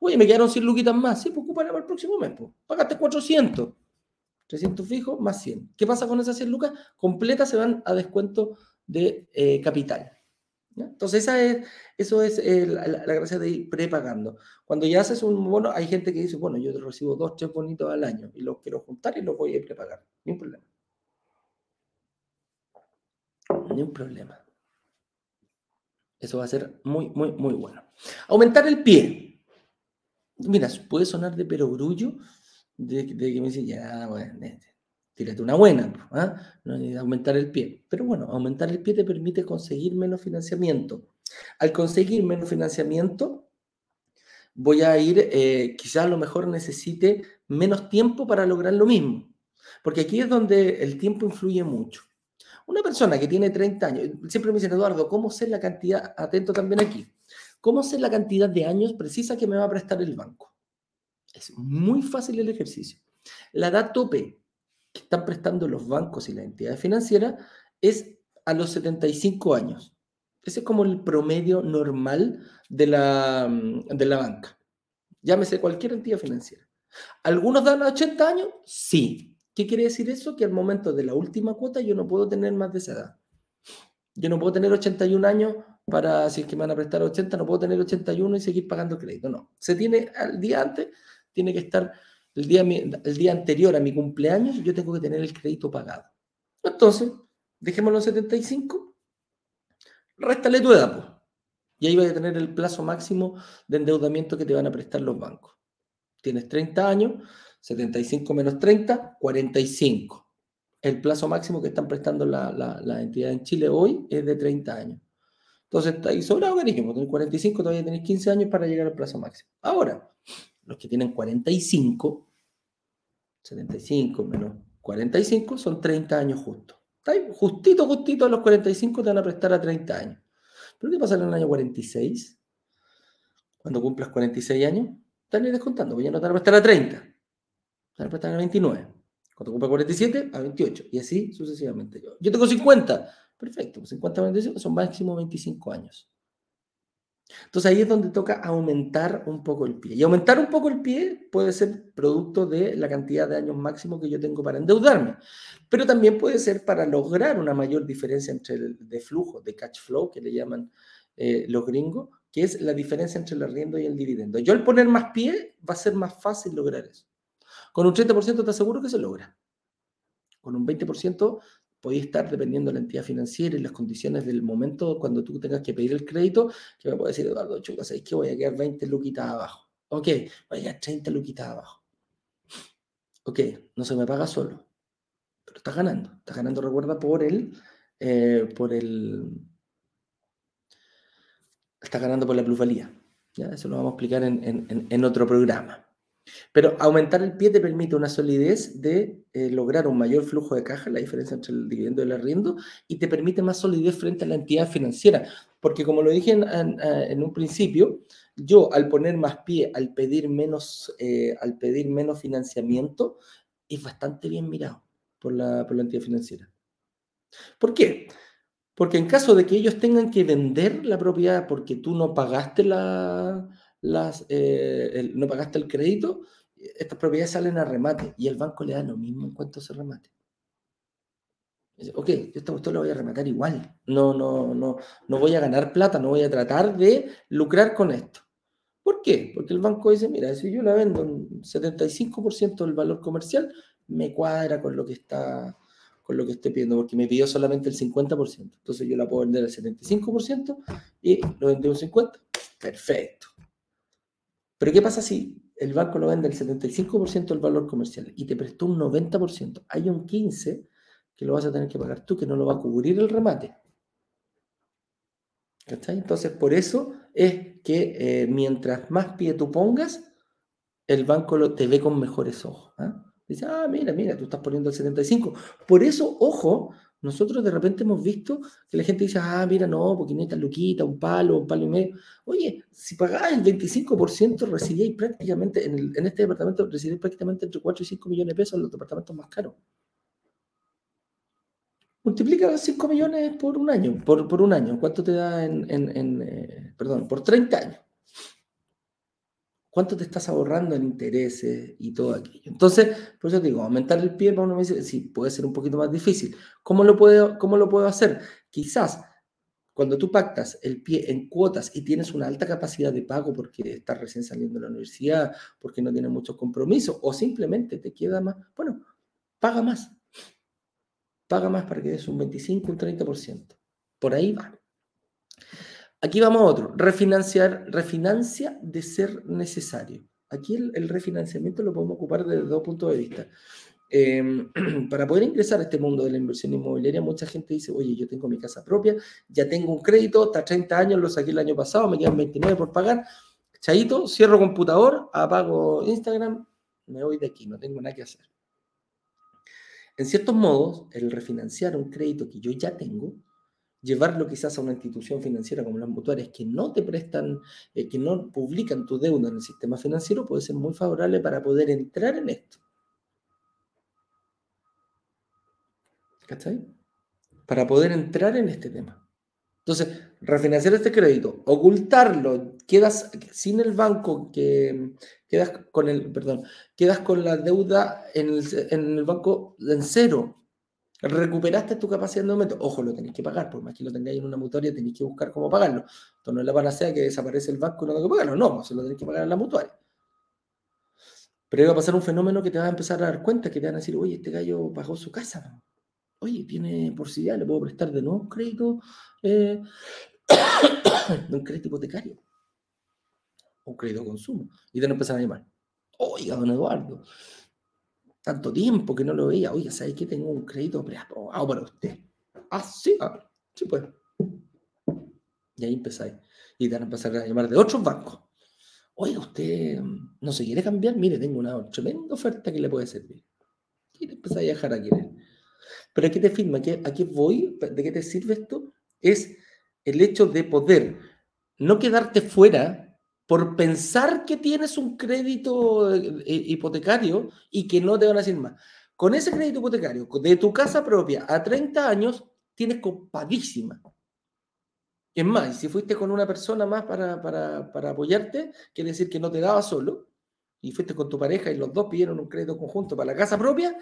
Oye, me quedaron 100 luquitas más, sí, pues ocúpala para el próximo mes, pues. Pagaste 400. 300 fijos más 100. ¿Qué pasa con esas 100 lucas? Completas se van a descuento de eh, capital. Entonces, esa es, eso es la, gracia de ir prepagando. Cuando ya haces un bono, hay gente que dice, bueno, yo recibo dos, tres bonitos al año y los quiero juntar y los voy a prepagar. Ni un problema. Ni un problema. Eso va a ser muy, muy, muy bueno. Aumentar el pie. Mira, puede sonar de perogrullo, de, de que me dice, ya, bueno, tírate una buena, ¿ah? aumentar el pie. Pero bueno, aumentar el pie te permite conseguir menos financiamiento. Al conseguir menos financiamiento, voy a ir, eh, quizás a lo mejor necesite menos tiempo para lograr lo mismo. Porque aquí es donde el tiempo influye mucho. Una persona que tiene 30 años, siempre me dicen, Eduardo, ¿cómo sé la cantidad, atento también aquí, cómo sé la cantidad de años precisa que me va a prestar el banco? Es muy fácil el ejercicio. La edad tope que están prestando los bancos y las entidades financieras es a los 75 años. Ese es como el promedio normal de la, de la banca. Llámese cualquier entidad financiera. ¿Algunos dan a 80 años? Sí. ¿Qué quiere decir eso? Que al momento de la última cuota yo no puedo tener más de esa edad. Yo no puedo tener 81 años para, si es que me van a prestar 80, no puedo tener 81 y seguir pagando crédito. No. Se tiene al día antes, tiene que estar el día, el día anterior a mi cumpleaños, yo tengo que tener el crédito pagado. Entonces, dejémoslo en 75, réstale tu edad. Y ahí vas a tener el plazo máximo de endeudamiento que te van a prestar los bancos. Tienes 30 años, 75 menos 30, 45. El plazo máximo que están prestando la, la, entidad en Chile hoy es de 30 años. Entonces, está ahí sobrado, cariño. Tienes 45, todavía tenés 15 años para llegar al plazo máximo. Ahora, los que tienen 45, 75 menos 45 son 30 años justo. Justito, justito a los 45 te van a prestar a 30 años. ¿Pero qué pasa en el año 46? Cuando cumplas 46 años, están descontando, no te van a prestar a 30. Te van a prestar a 29. Cuando cumplas 47, a 28. Y así sucesivamente. Yo, yo tengo 50. Perfecto, 50 a 25 son máximo 25 años. Entonces ahí es donde toca aumentar un poco el pie. Y aumentar un poco el pie puede ser producto de la cantidad de años máximo que yo tengo para endeudarme, pero también puede ser para lograr una mayor diferencia entre el de flujo, de cash flow, que le llaman eh, los gringos, que es la diferencia entre el arriendo y el dividendo. Yo al poner más pie va a ser más fácil lograr eso. Con un 30% te aseguro que se logra. Con un 20% podéis estar dependiendo de la entidad financiera y las condiciones del momento cuando tú tengas que pedir el crédito, que me puede decir, Eduardo, chuca, ¿sabes que voy a quedar 20 luquitas abajo? Ok, voy a quedar 30 luquitas abajo. Ok, no se me paga solo, pero estás ganando. Estás ganando, recuerda, por el, eh, por el, estás ganando por la plusvalía. ¿ya? Eso lo vamos a explicar en otro programa. Pero aumentar el pie te permite una solidez de eh, lograr un mayor flujo de caja, la diferencia entre el dividendo y el arriendo, y te permite más solidez frente a la entidad financiera. Porque como lo dije en, eh, un principio, yo al poner más pie, al pedir menos, eh, al pedir menos financiamiento, es bastante bien mirado por la, por la entidad financiera. ¿Por qué? Porque en caso de que ellos tengan que vender la propiedad porque tú no pagaste la, eh, no pagaste el crédito, estas propiedades salen a remate y el banco le da lo mismo en cuanto se remate. ok, yo esta cuestión la voy a rematar igual. No, no, no, no voy a ganar plata, no voy a tratar de lucrar con esto. ¿Por qué? Porque el banco dice, mira, si yo la vendo en 75% del valor comercial, me cuadra con lo que está con lo que estoy pidiendo, porque me pidió solamente el 50%. Entonces yo la puedo vender al 75% y lo vendí un 50%. Perfecto. Pero ¿qué pasa si el banco lo vende el 75% del valor comercial y te prestó un 90%? Hay un 15% que lo vas a tener que pagar tú, que no lo va a cubrir el remate. Entonces, por eso es que eh, mientras más pie tú pongas, el banco lo, te ve con mejores ojos. ¿ah? Dice, ah, mira, mira, tú estás poniendo el 75. Por eso, ojo, nosotros de repente hemos visto que la gente dice, ah, mira, no, porque necesitas luquita, un palo, un palo y medio. Oye, si pagás el 25%, recibíais prácticamente, en, este departamento, recibíais prácticamente entre 4 y 5 millones de pesos en los departamentos más caros. Multiplica 5 millones por un año, por, por un año. ¿Cuánto te da en, en eh, perdón, por 30 años? ¿Cuánto te estás ahorrando en intereses y todo aquello? Entonces, por eso te digo, aumentar el pie para uno me dice, sí, puede ser un poquito más difícil. ¿Cómo lo puedo, cómo lo puedo hacer? Quizás cuando tú pactas el pie en cuotas y tienes una alta capacidad de pago porque estás recién saliendo de la universidad, porque no tienes muchos compromisos o simplemente te queda más, bueno, paga más. Paga más para que des un 25, un 30%. Por ahí va. Aquí vamos a otro. Refinanciar, refinancia de ser necesario. Aquí el, refinanciamiento lo podemos ocupar desde dos puntos de vista. Em, para poder ingresar a este mundo de la inversión inmobiliaria, mucha gente dice, oye, yo tengo mi casa propia, ya tengo un crédito, hasta 30 años, lo saqué el año pasado, me quedan 29 por pagar. Chaito, cierro computador, apago Instagram, me voy de aquí, no tengo nada que hacer. En ciertos modos, el refinanciar un crédito que yo ya tengo llevarlo quizás a una institución financiera como las mutuarias que no te prestan, eh, que no publican tu deuda en el sistema financiero, puede ser muy favorable para poder entrar en esto. ¿Cachai? Para poder entrar en este tema. Entonces, refinanciar este crédito, ocultarlo, quedas sin el banco, que quedas con el, perdón, quedas con la deuda en el, en el banco en cero, recuperaste tu capacidad de aumento. Ojo, lo tenéis que pagar, por más que lo tengáis en una mutuaria, tenéis que buscar cómo pagarlo. Esto no es la panacea que desaparece el banco y no tengo que pagarlo. No, pues se lo tenéis que pagar en la mutuaria. Pero va a pasar un fenómeno que te vas a empezar a dar cuenta, que te van a decir, oye, este gallo pagó su casa. Oye, tiene posibilidad, le puedo prestar de nuevo un crédito, eh, un crédito hipotecario. Un crédito de consumo. Y te a empezar a llamar. Oiga, don Eduardo, tanto tiempo que no lo veía. Oye, ¿sabes que tengo un crédito preaprobado para usted? Ah, sí, ah, sí, pues. Y ahí empezáis. Y te van a empezar a llamar de otros bancos. Oye, ¿usted no se quiere cambiar? Mire, tengo una tremenda oferta que le puede servir. Y te empezáis a dejar a querer. Pero aquí te firma, ¿a qué voy? ¿De qué te sirve esto? Es el hecho de poder no quedarte fuera por pensar que tienes un crédito eh, eh, hipotecario y que no te van a decir más. Con ese crédito hipotecario de tu casa propia a 30 años, tienes copadísima. Es más, si fuiste con una persona más para, para, apoyarte, quiere decir que no te daba solo, y fuiste con tu pareja y los dos pidieron un crédito conjunto para la casa propia,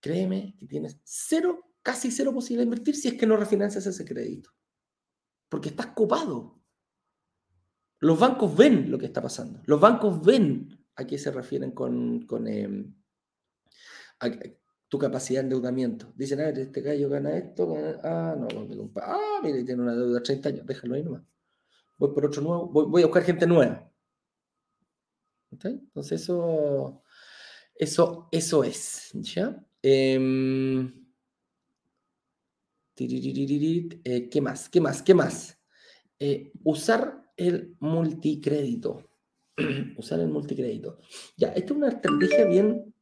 créeme que tienes cero, casi cero posibilidad de invertir si es que no refinancias ese crédito. Porque estás copado. Los bancos ven lo que está pasando. Los bancos ven a qué se refieren con, em, tu capacidad de endeudamiento. Dicen, a ver, este gallo gana esto, ah, no, ah, mire, tiene una deuda de 30 años, déjalo ahí nomás. Voy por otro nuevo, voy, a buscar gente nueva. Entonces eso, eso, eso es, ¿ya? Em, eh, ¿Qué más? ¿Qué más? ¿Qué más? Eh, usar el multicrédito. Usar el multicrédito. Ya, esta es una estrategia bien,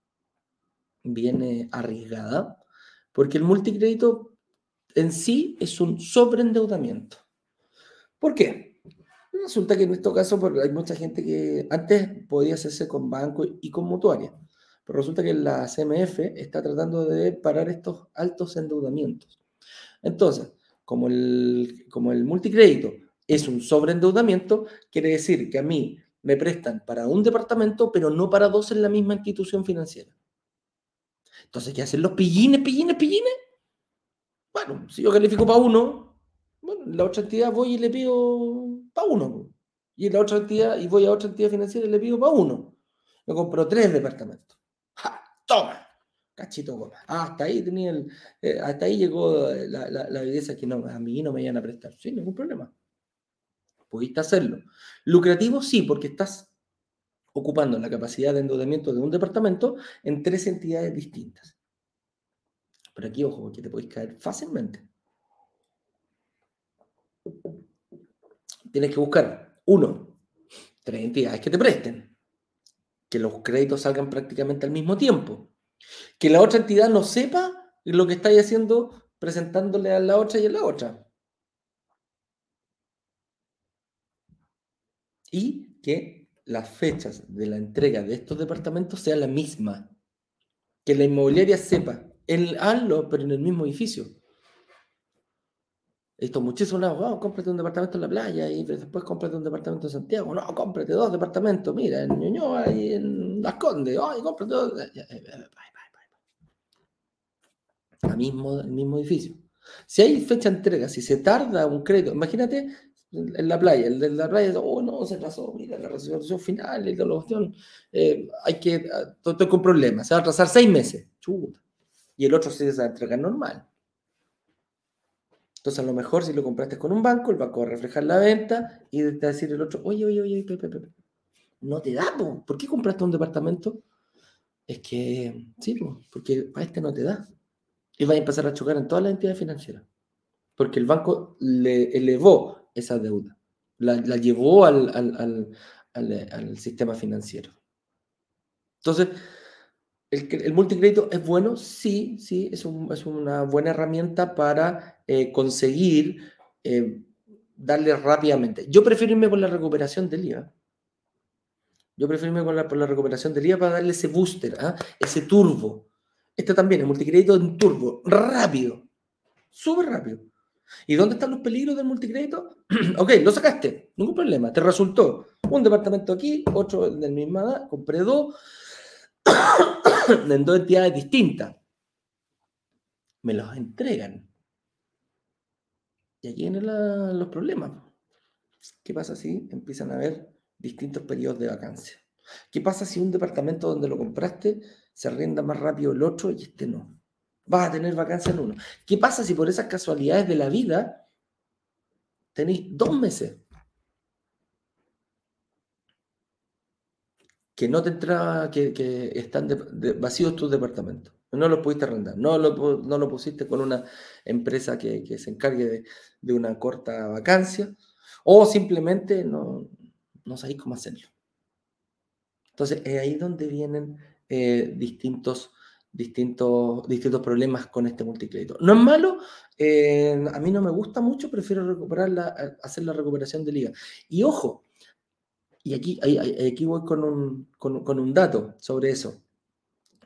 bien eh, arriesgada, porque el multicrédito en sí es un sobreendeudamiento. ¿Por qué? Resulta que en este caso hay mucha gente que antes podía hacerse con banco y con mutuaria, pero resulta que la CMF está tratando de parar estos altos endeudamientos. Entonces, como el, como el multicrédito es un sobreendeudamiento, quiere decir que a mí me prestan para un departamento, pero no para dos en la misma institución financiera. Entonces, ¿qué hacen los pillines, pillines, pillines? Bueno, si yo califico para uno, bueno, la otra entidad voy y le pido para uno. Y la otra entidad, y voy a otra entidad financiera y le pido para uno. Me compro tres departamentos. ¡Ja! ¡Toma! Cachito goma. Ah, hasta ahí tenía eh, hasta ahí llegó la, la, evidencia que no, a mí no me iban a prestar. Sin ningún problema pudiste hacerlo. Lucrativo sí, porque estás ocupando la capacidad de endeudamiento de un departamento en tres entidades distintas. Pero aquí, ojo, porque te podéis caer fácilmente. Tienes que buscar, uno, tres entidades que te presten, que los créditos salgan prácticamente al mismo tiempo, que la otra entidad no sepa lo que estáis haciendo presentándole a la otra y a la otra. Y que las fechas de la entrega de estos departamentos sean la misma. Que la inmobiliaria sepa, el, hazlo, pero en el mismo edificio. Esto muchísimo, wow, cómprate un departamento en la playa y después cómprate un departamento en Santiago. No, cómprate dos departamentos, mira, en Ñuñoa y en Las Condes. Ay, cómprate dos. El mismo, el mismo edificio. Si hay fecha de entrega, si se tarda un crédito, imagínate en la playa, el de la playa, oh no, se atrasó, mira la resolución final, y la cuestión, eh, hay que, ah, estoy con problemas, se va a atrasar seis meses, chuta. Y el otro se va a entregar normal. Entonces, a lo mejor si lo compraste con un banco, el banco va a reflejar la venta y te va a decir el otro, oye, oye, oye, no te da, ¿por qué compraste un departamento? Es que, sí, porque para este no te da. Y va a empezar a chocar en todas las entidades financieras. Porque el banco le elevó esa deuda, la, llevó al, al, sistema financiero. Entonces, ¿El, multicrédito es bueno? Sí, sí, es, una buena herramienta para eh, conseguir eh, darle rápidamente. Yo prefiero irme por la recuperación del IVA. Yo prefiero irme por la, recuperación del IVA para darle ese booster, ¿ah? ese turbo. Este también, el multicrédito en turbo, rápido, súper rápido. ¿Y dónde están los peligros del multicrédito? ok, lo sacaste, ningún problema, te resultó un departamento aquí, otro del misma edad, compré dos, en dos entidades distintas. Me los entregan. Y aquí vienen los problemas. ¿Qué pasa si empiezan a haber distintos periodos de vacancia? ¿Qué pasa si un departamento donde lo compraste se arrienda más rápido el otro y este no? Vas a tener vacancia en uno. ¿Qué pasa si por esas casualidades de la vida tenéis dos meses que no te entra, que, están vacíos tus departamentos. No los pudiste arrendar, no lo, no lo pusiste con una empresa que, se encargue de, una corta vacancia, o simplemente no, no sabéis cómo hacerlo. Entonces, es ahí donde vienen eh, distintos, distintos, distintos problemas con este multicrédito. No es malo, eh, a mí no me gusta mucho, prefiero recuperar hacer la recuperación de liga. Y ojo, y aquí, aquí voy con un, con, un dato sobre eso.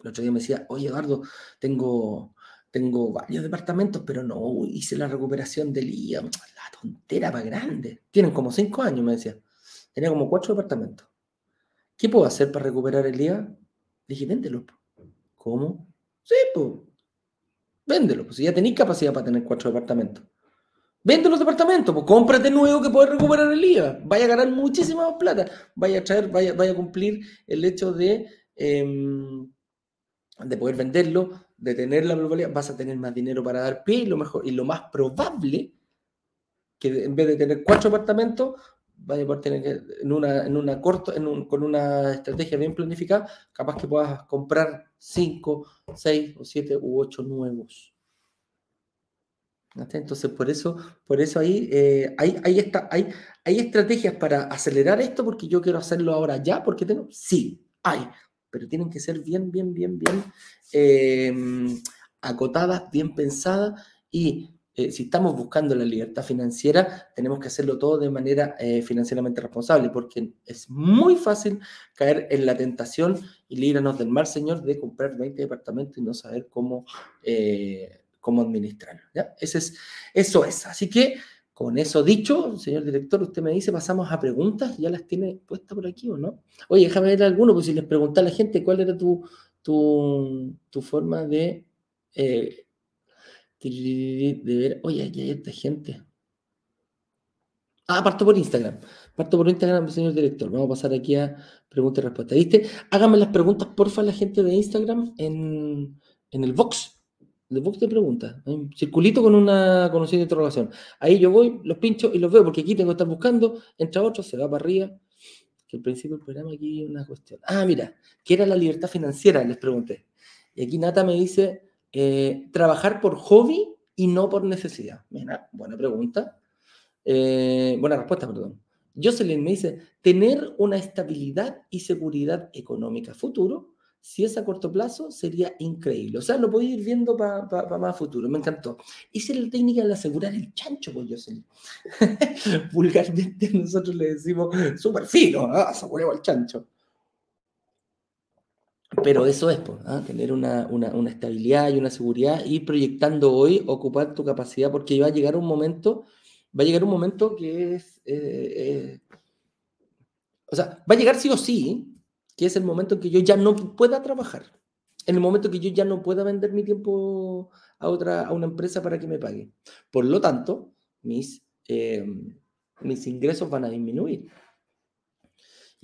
El otro día me decía, oye Eduardo, tengo, tengo varios departamentos, pero no hice la recuperación del IA. La tontera para grande. Tienen como cinco años, me decía. Tenía como cuatro departamentos. ¿Qué puedo hacer para recuperar el IA? Dije, véndelo. ¿Cómo? Sí, pues. Véndelo. Pues si ya tenéis capacidad para tener cuatro departamentos. Vende los departamentos, pues cómprate nuevo que puedes recuperar el IVA. Vaya a ganar muchísima más plata. Vaya a traer, vaya, vaya a cumplir el hecho de, em, de poder venderlo, de tener la probabilidad. Vas a tener más dinero para dar pie y lo mejor, y lo más probable que en vez de tener cuatro departamentos, vaya a poder tener en una, en una corto, con una estrategia bien planificada, capaz que puedas comprar cinco, seis o siete u ocho nuevos. Entonces, por eso, por eso ahí, eh, hay, está, hay, hay estrategias para acelerar esto porque yo quiero hacerlo ahora ya, porque tengo, sí, hay, pero tienen que ser bien, bien, bien, bien em, acotadas, bien pensadas y eh, si estamos buscando la libertad financiera, tenemos que hacerlo todo de manera eh, financieramente responsable, porque es muy fácil caer en la tentación y líbranos del mal, Señor, de comprar 20 departamentos y no saber cómo cómo administrarlo. eso es. Así que, con eso dicho, señor director, usted me dice, pasamos a preguntas, ¿ya las tiene puestas por aquí o no? Oye, déjame ver alguno, pues si les pregunté a la gente cuál era tu, tu, tu forma de, eh, de ver, oye, aquí hay esta gente. Ah, parto por Instagram. Parto por Instagram, señor director. Vamos a pasar aquí a preguntas y respuestas. ¿Viste? Háganme las preguntas, porfa, la gente de Instagram en, en el box de box de preguntas. un circulito con una conocida interrogación. Ahí yo voy, los pincho y los veo, porque aquí tengo que estar buscando, entra otro, se va para arriba. Que al principio del programa aquí hay una cuestión. Ah, mira, ¿qué era la libertad financiera? Les pregunté. Y aquí Nata me dice, eh, trabajar por hobby y no por necesidad. Mira, buena pregunta. Eh, buena respuesta, perdón. Jocelyn me dice, tener una estabilidad y seguridad económica futuro Si es a corto plazo, sería increíble. O sea, lo podéis ir viendo para más futuro. Me encantó. Es la técnica de asegurar el chancho, pues yo sé. Vulgarmente nosotros le decimos súper fino, aseguremos el chancho. Pero eso es, ¿ah? tener una, estabilidad y una seguridad, ir proyectando hoy, ocupar tu capacidad, porque va a llegar un momento, va a llegar un momento que es, eh, eh, o sea, va a llegar sí o sí, que es el momento en que yo ya no pueda trabajar, en el momento que yo ya no pueda vender mi tiempo a otra, a una empresa para que me pague. Por lo tanto, mis, em, mis ingresos van a disminuir.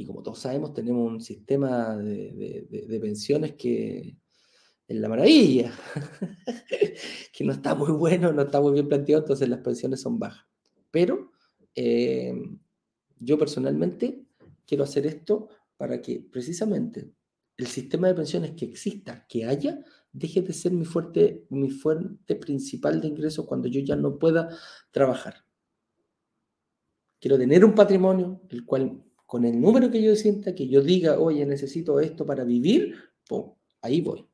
Y como todos sabemos, tenemos un sistema de, pensiones que es la maravilla, que no está muy bueno, no está muy bien planteado, entonces las pensiones son bajas. Pero em, yo personalmente quiero hacer esto para que precisamente el sistema de pensiones que exista, que haya, deje de ser mi fuerte, mi fuente principal de ingresos cuando yo ya no pueda trabajar. Quiero tener un patrimonio, el cual con el número que yo sienta, que yo diga, oye, necesito esto para vivir, pues ahí voy.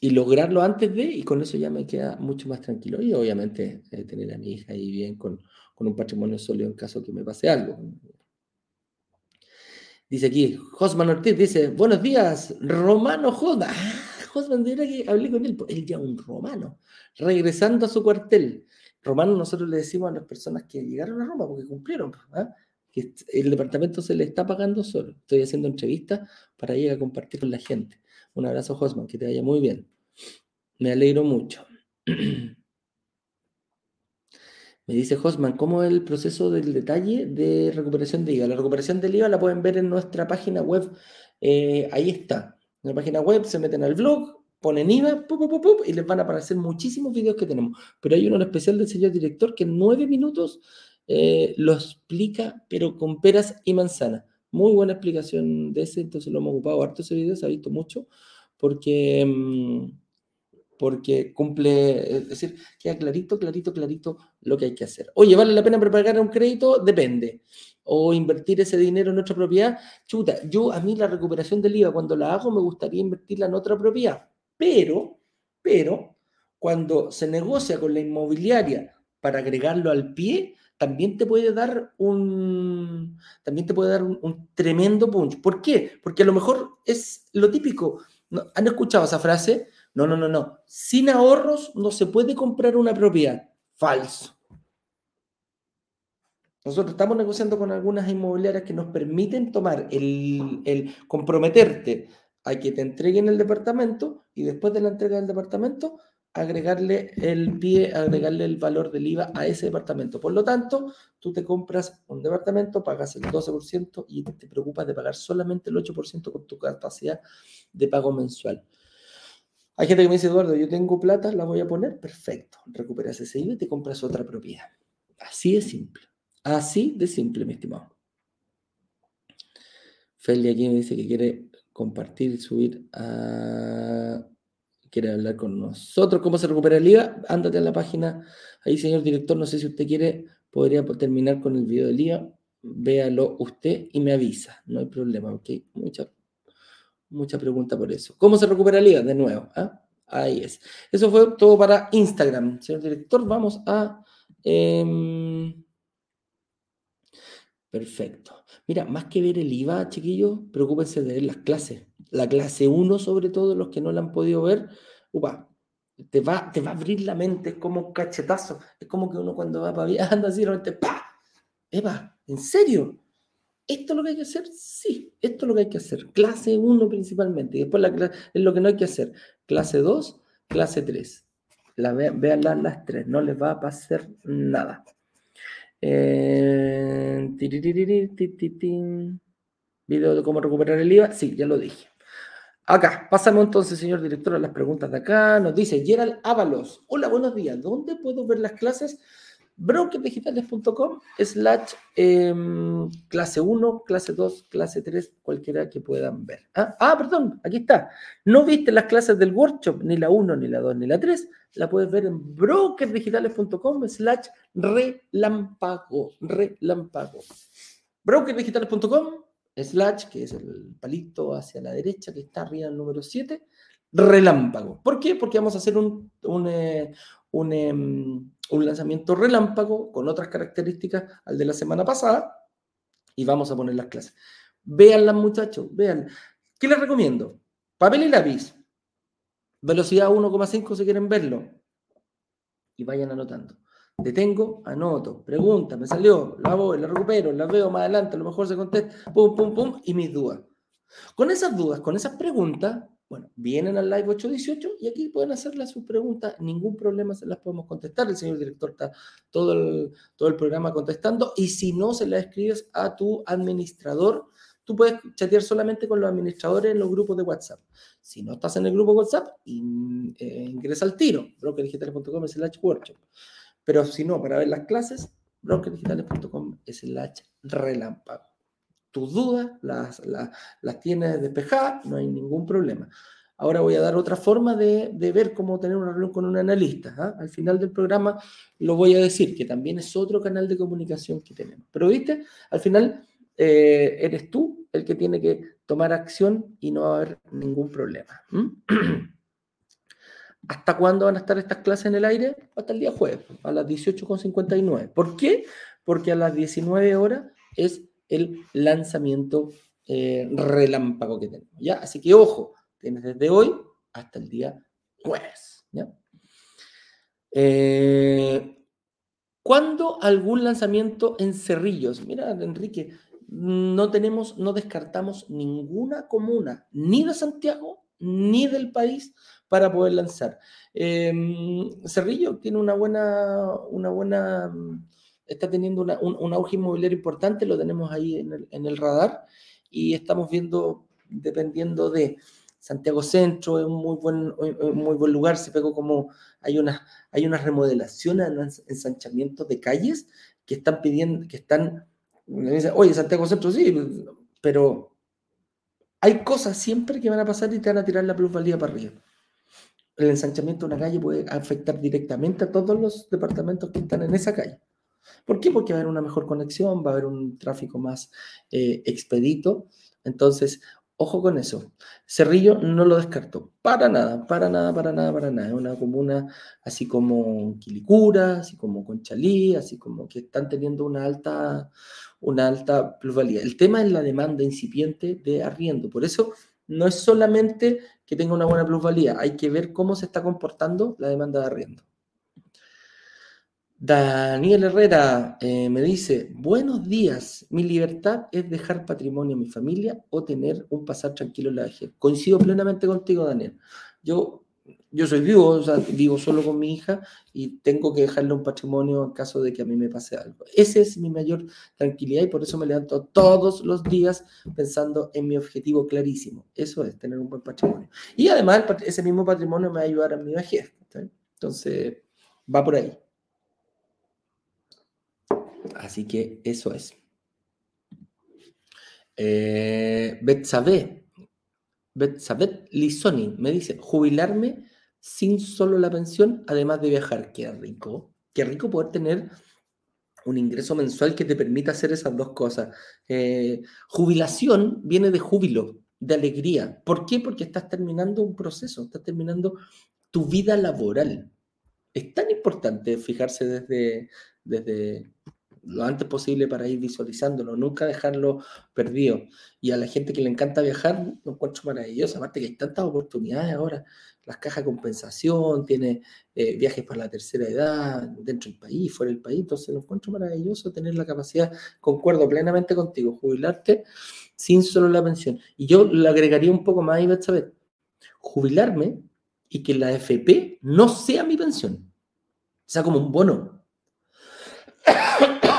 Y lograrlo antes de, y con eso ya me queda mucho más tranquilo. Y obviamente eh, tener a mi hija ahí bien con, con un patrimonio sólido en caso que me pase algo. Dice aquí, Josman Ortiz dice, buenos días, Romano Josman. Ah, Josman, dirá que hablé con él, él ya un romano, regresando a su cuartel. Romano nosotros le decimos a las personas que llegaron a Roma porque cumplieron, ¿ah? Que el departamento se le está pagando solo. Estoy haciendo entrevistas para ir a compartir con la gente. Un abrazo, Josman, que te vaya muy bien. Me alegro mucho. Me dice Hosman, ¿cómo es el proceso del detalle de recuperación de IVA? La recuperación del IVA la pueden ver en nuestra página web. Eh, ahí está. En la página web se meten al blog, ponen IVA y les van a aparecer muchísimos videos que tenemos. Pero hay uno especial del señor director que en nueve minutos eh, lo explica, pero con peras y manzanas. Muy buena explicación de ese, entonces lo hemos ocupado harto ese video, se ha visto mucho, porque... Mm, porque cumple, es decir, queda clarito, clarito, clarito lo que hay que hacer. Oye, ¿vale la pena prepagar un crédito? Depende. O invertir ese dinero en otra propiedad. Chuta, yo a mí la recuperación del IVA, cuando la hago, me gustaría invertirla en otra propiedad. Pero, pero, cuando se negocia con la inmobiliaria para agregarlo al pie, también te puede dar un, también te puede dar un, tremendo punch. ¿Por qué? Porque a lo mejor es lo típico. ¿Han escuchado esa frase? No, no, no, no. Sin ahorros no se puede comprar una propiedad. Falso. Nosotros estamos negociando con algunas inmobiliarias que nos permiten tomar el, comprometerte a que te entreguen el departamento y después de la entrega del departamento agregarle el pie, agregarle el valor del IVA a ese departamento. Por lo tanto, tú te compras un departamento, pagas el 12% y te preocupas de pagar solamente el 8% con tu capacidad de pago mensual. Hay gente que me dice, Eduardo, yo tengo plata, la voy a poner, perfecto. Recuperas ese IVA y te compras otra propiedad. Así de simple. Así de simple, mi estimado. Feli aquí me dice que quiere compartir y subir a... Quiere hablar con nosotros. ¿Cómo se recupera el IVA? Ándate a la página. Ahí, señor director, no sé si usted quiere, podría terminar con el video del IVA. Véalo usted y me avisa. No hay problema, ok. Muchas Mucha pregunta por eso. ¿Cómo se recupera el IVA? De nuevo. ¿ah? Ahí es. Eso fue todo para Instagram. Señor director, vamos a... Em, perfecto. Mira, más que ver el IVA, chiquillos, preocúpense de ver las clases. La clase 1, sobre todo, los que no la han podido ver, upa, te va, te va a abrir la mente, es como un cachetazo. Es como que uno cuando va para viajando así, realmente, ¡pa! Eva, ¿en serio? ¿Esto es lo que hay que hacer? Sí, esto es lo que hay que hacer. Clase 1 principalmente. Y después la es lo que no hay que hacer. Clase 2, clase 3. La, vean las tres, no les va a pasar nada. Eh, Video de cómo recuperar el IVA. Sí, ya lo dije. Acá, pasamos entonces, señor director, a las preguntas de acá. Nos dice Gerald Ábalos. Hola, buenos días. ¿Dónde puedo ver las clases? brokerdigitales.com slash em, clase 1, clase 2, clase 3, cualquiera que puedan ver. ¿Ah? ¿Ah? perdón, aquí está. No viste las clases del workshop, ni la 1, ni la 2, ni la 3, la puedes ver en brokerdigitales.com slash relámpago, relámpago. brokerdigitales.com slash, que es el palito hacia la derecha que está arriba el número 7, relámpago. ¿Por qué? Porque vamos a hacer un, un, eh, em, un, lanzamiento relámpago con otras características al de la semana pasada y vamos a poner las clases. Véanlas, muchachos, vean. ¿Qué les recomiendo? Papel y lápiz. Velocidad 1,5 si quieren verlo. Y vayan anotando. Detengo, anoto, pregunta, me salió, la voy, la recupero, la veo más adelante, a lo mejor se contesta, pum, pum, pum, y mis dudas. Con esas dudas, con esas preguntas, bueno, vienen al live 818 y aquí pueden hacerle sus preguntas, ningún problema se las podemos contestar. El señor director está todo el, todo el programa contestando y si no, se las escribes a tu administrador. Tú puedes chatear solamente con los administradores en los grupos de WhatsApp. Si no estás en el grupo WhatsApp, eh, ingresa al tiro, brokerdigitales.com slash workshop. Pero si no, para ver las clases, brokerdigitales.com slash relámpago. Tus dudas las, las, tienes despejadas, no hay ningún problema. Ahora voy a dar otra forma de, ver cómo tener una reunión con un analista. ¿ah? Al final del programa lo voy a decir, que también es otro canal de comunicación que tenemos. Pero viste, al final eh, eres tú el que tiene que tomar acción y no va a haber ningún problema. ¿Hasta cuándo van a estar estas clases en el aire? Hasta el día jueves, a las 18.59. ¿Por qué? Porque a las 19 horas es el lanzamiento eh, relámpago que tenemos. ¿ya? Así que ojo, tienes desde hoy hasta el día jueves. Eh, ¿Cuándo algún lanzamiento en Cerrillos? Mira, Enrique, no tenemos, no descartamos ninguna comuna, ni de Santiago, ni del país, para poder lanzar. Em, Cerrillo tiene una buena, una buena, está teniendo un, auge inmobiliario importante, lo tenemos ahí en el, radar y estamos viendo, dependiendo de Santiago Centro, es un muy buen, muy buen lugar, se pegó como, hay unas, hay unas remodelaciones, ensanchamientos de calles que están pidiendo, que están, oye, Santiago Centro sí, pero hay cosas siempre que van a pasar y te van a tirar la plusvalía para arriba el ensanchamiento de una calle puede afectar directamente a todos los departamentos que están en esa calle. ¿Por qué? Porque va a haber una mejor conexión, va a haber un tráfico más eh, expedito. Entonces, ojo con eso. Cerrillo no lo descartó. Para nada, para nada, para nada, para nada. Es una comuna así como Quilicura, así como Conchalí, así como que están teniendo una alta, una alta plusvalía. El tema es la demanda incipiente de arriendo. Por eso no es solamente que tenga una buena plusvalía, hay que ver cómo se está comportando la demanda de arriendo. Daniel Herrera eh, me dice, buenos días, mi libertad es dejar patrimonio a mi familia o tener un pasar tranquilo en la vejez. Coincido plenamente contigo, Daniel. Yo yo soy vivo, o sea, vivo solo con mi hija y tengo que dejarle un patrimonio en caso de que a mí me pase algo. Esa es mi mayor tranquilidad y por eso me levanto todos los días pensando en mi objetivo clarísimo. Eso es tener un buen patrimonio. Y además ese mismo patrimonio me va a ayudar a mi vejez. Entonces, va por ahí. Así que eso es. Eh, Betsabe Lisoni me dice, jubilarme sin solo la pensión, además de viajar. Qué rico. Qué rico poder tener un ingreso mensual que te permita hacer esas dos cosas. Eh, jubilación viene de júbilo, de alegría. ¿Por qué? Porque estás terminando un proceso, estás terminando tu vida laboral. Es tan importante fijarse desde, desde, lo antes posible para ir visualizándolo, nunca dejarlo perdido. Y a la gente que le encanta viajar, lo encuentro maravilloso, aparte que hay tantas oportunidades ahora, las cajas de compensación, tiene eh, viajes para la tercera edad, dentro del país, fuera del país, entonces lo encuentro maravilloso tener la capacidad, concuerdo plenamente contigo, jubilarte sin solo la pensión. Y yo le agregaría un poco más, saber jubilarme y que la FP no sea mi pensión, sea como un bono.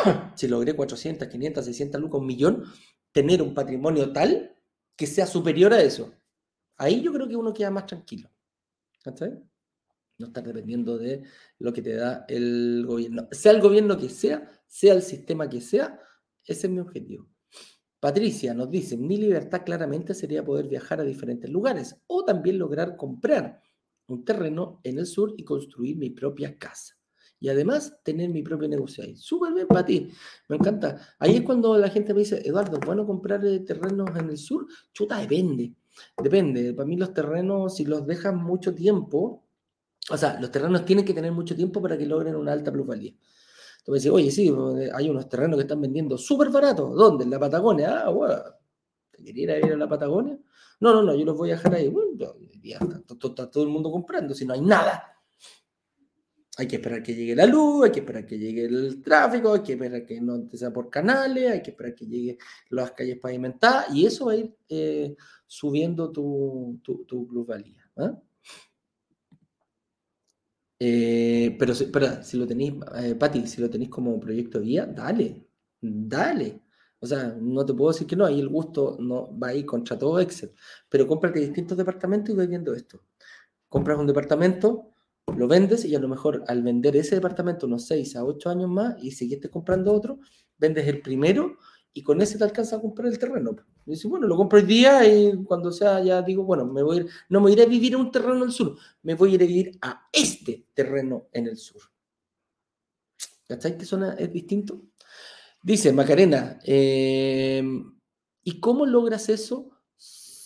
si logré 400, 500, 600 lucas, un millón, tener un patrimonio tal que sea superior a eso. Ahí yo creo que uno queda más tranquilo. No estar dependiendo de lo que te da el gobierno. Sea el gobierno que sea, sea el sistema que sea, ese es mi objetivo. Patricia nos dice, mi libertad claramente sería poder viajar a diferentes lugares o también lograr comprar un terreno en el sur y construir mi propia casa. Y además tener mi propio negocio ahí. Súper bien para ti, me encanta. Ahí es cuando la gente me dice, Eduardo, ¿bueno comprar eh, terrenos en el sur? Chuta, depende, depende. Para mí los terrenos, si los dejan mucho tiempo, o sea, los terrenos tienen que tener mucho tiempo para que logren una alta plusvalía. Entonces, dice, oye, sí, hay unos terrenos que están vendiendo súper baratos. ¿Dónde? En la Patagonia. Ah, bueno, ¿te quería ir a la Patagonia? No, no, no, yo los voy a dejar ahí. Bueno, ya está todo el mundo comprando, si no hay nada. Hay que esperar que llegue la luz, hay que esperar que llegue el tráfico, hay que esperar que no sea por canales, hay que esperar que lleguen las calles pavimentadas y eso va a ir eh, subiendo tu, tu, tu plusvalía. ¿ah? Eh, pero, pero si lo tenéis, eh, Pati, si lo tenéis como proyecto de vida, dale, dale. O sea, no te puedo decir que no, ahí el gusto no va a ir contra todo Excel. Pero cómprate distintos departamentos y voy viendo esto. Compras un departamento, lo vendes y a lo mejor al vender ese departamento unos 6 a 8 años más y seguiste comprando otro, vendes el primero y con ese te alcanza a comprar el terreno. Y dices, bueno, lo compro hoy día y cuando sea ya digo, bueno, me voy no me iré a vivir en un terreno en el sur, me voy a ir a vivir a este terreno en el sur. ¿Cachai que suena, es distinto? Dice Macarena, em, ¿y cómo logras eso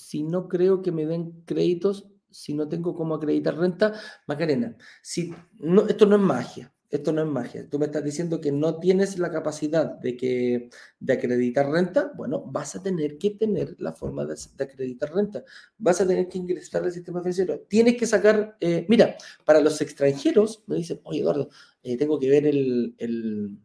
si no creo que me den créditos, si no tengo cómo acreditar renta? Macarena, si, no, esto no es magia. Esto no es magia. Tú me estás diciendo que no tienes la capacidad de, que, de acreditar renta. Bueno, vas a tener que tener la forma de, acreditar renta. Vas a tener que ingresar al sistema financiero. Tienes que sacar, eh, mira, para los extranjeros me dicen, oye Eduardo, eh, tengo que ver el, el,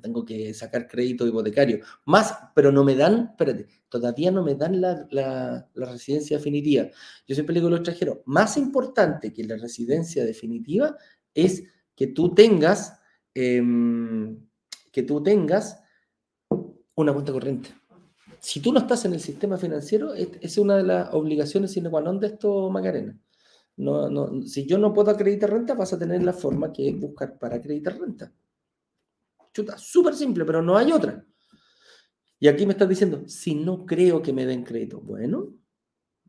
tengo que sacar crédito hipotecario. Más, pero no me dan, espérate, todavía no me dan la, la, residencia definitiva. Yo siempre le digo a los extranjeros, más importante que la residencia definitiva es que tú tengas, em, que tú tengas una cuenta corriente. Si tú no estás en el sistema financiero, es, una de las obligaciones sine qua non de esto, Macarena. No, no, si yo no puedo acreditar renta, vas a tener la forma que es buscar para acreditar renta. Chuta, súper simple, pero no hay otra. Y aquí me estás diciendo, si no creo que me den crédito, bueno,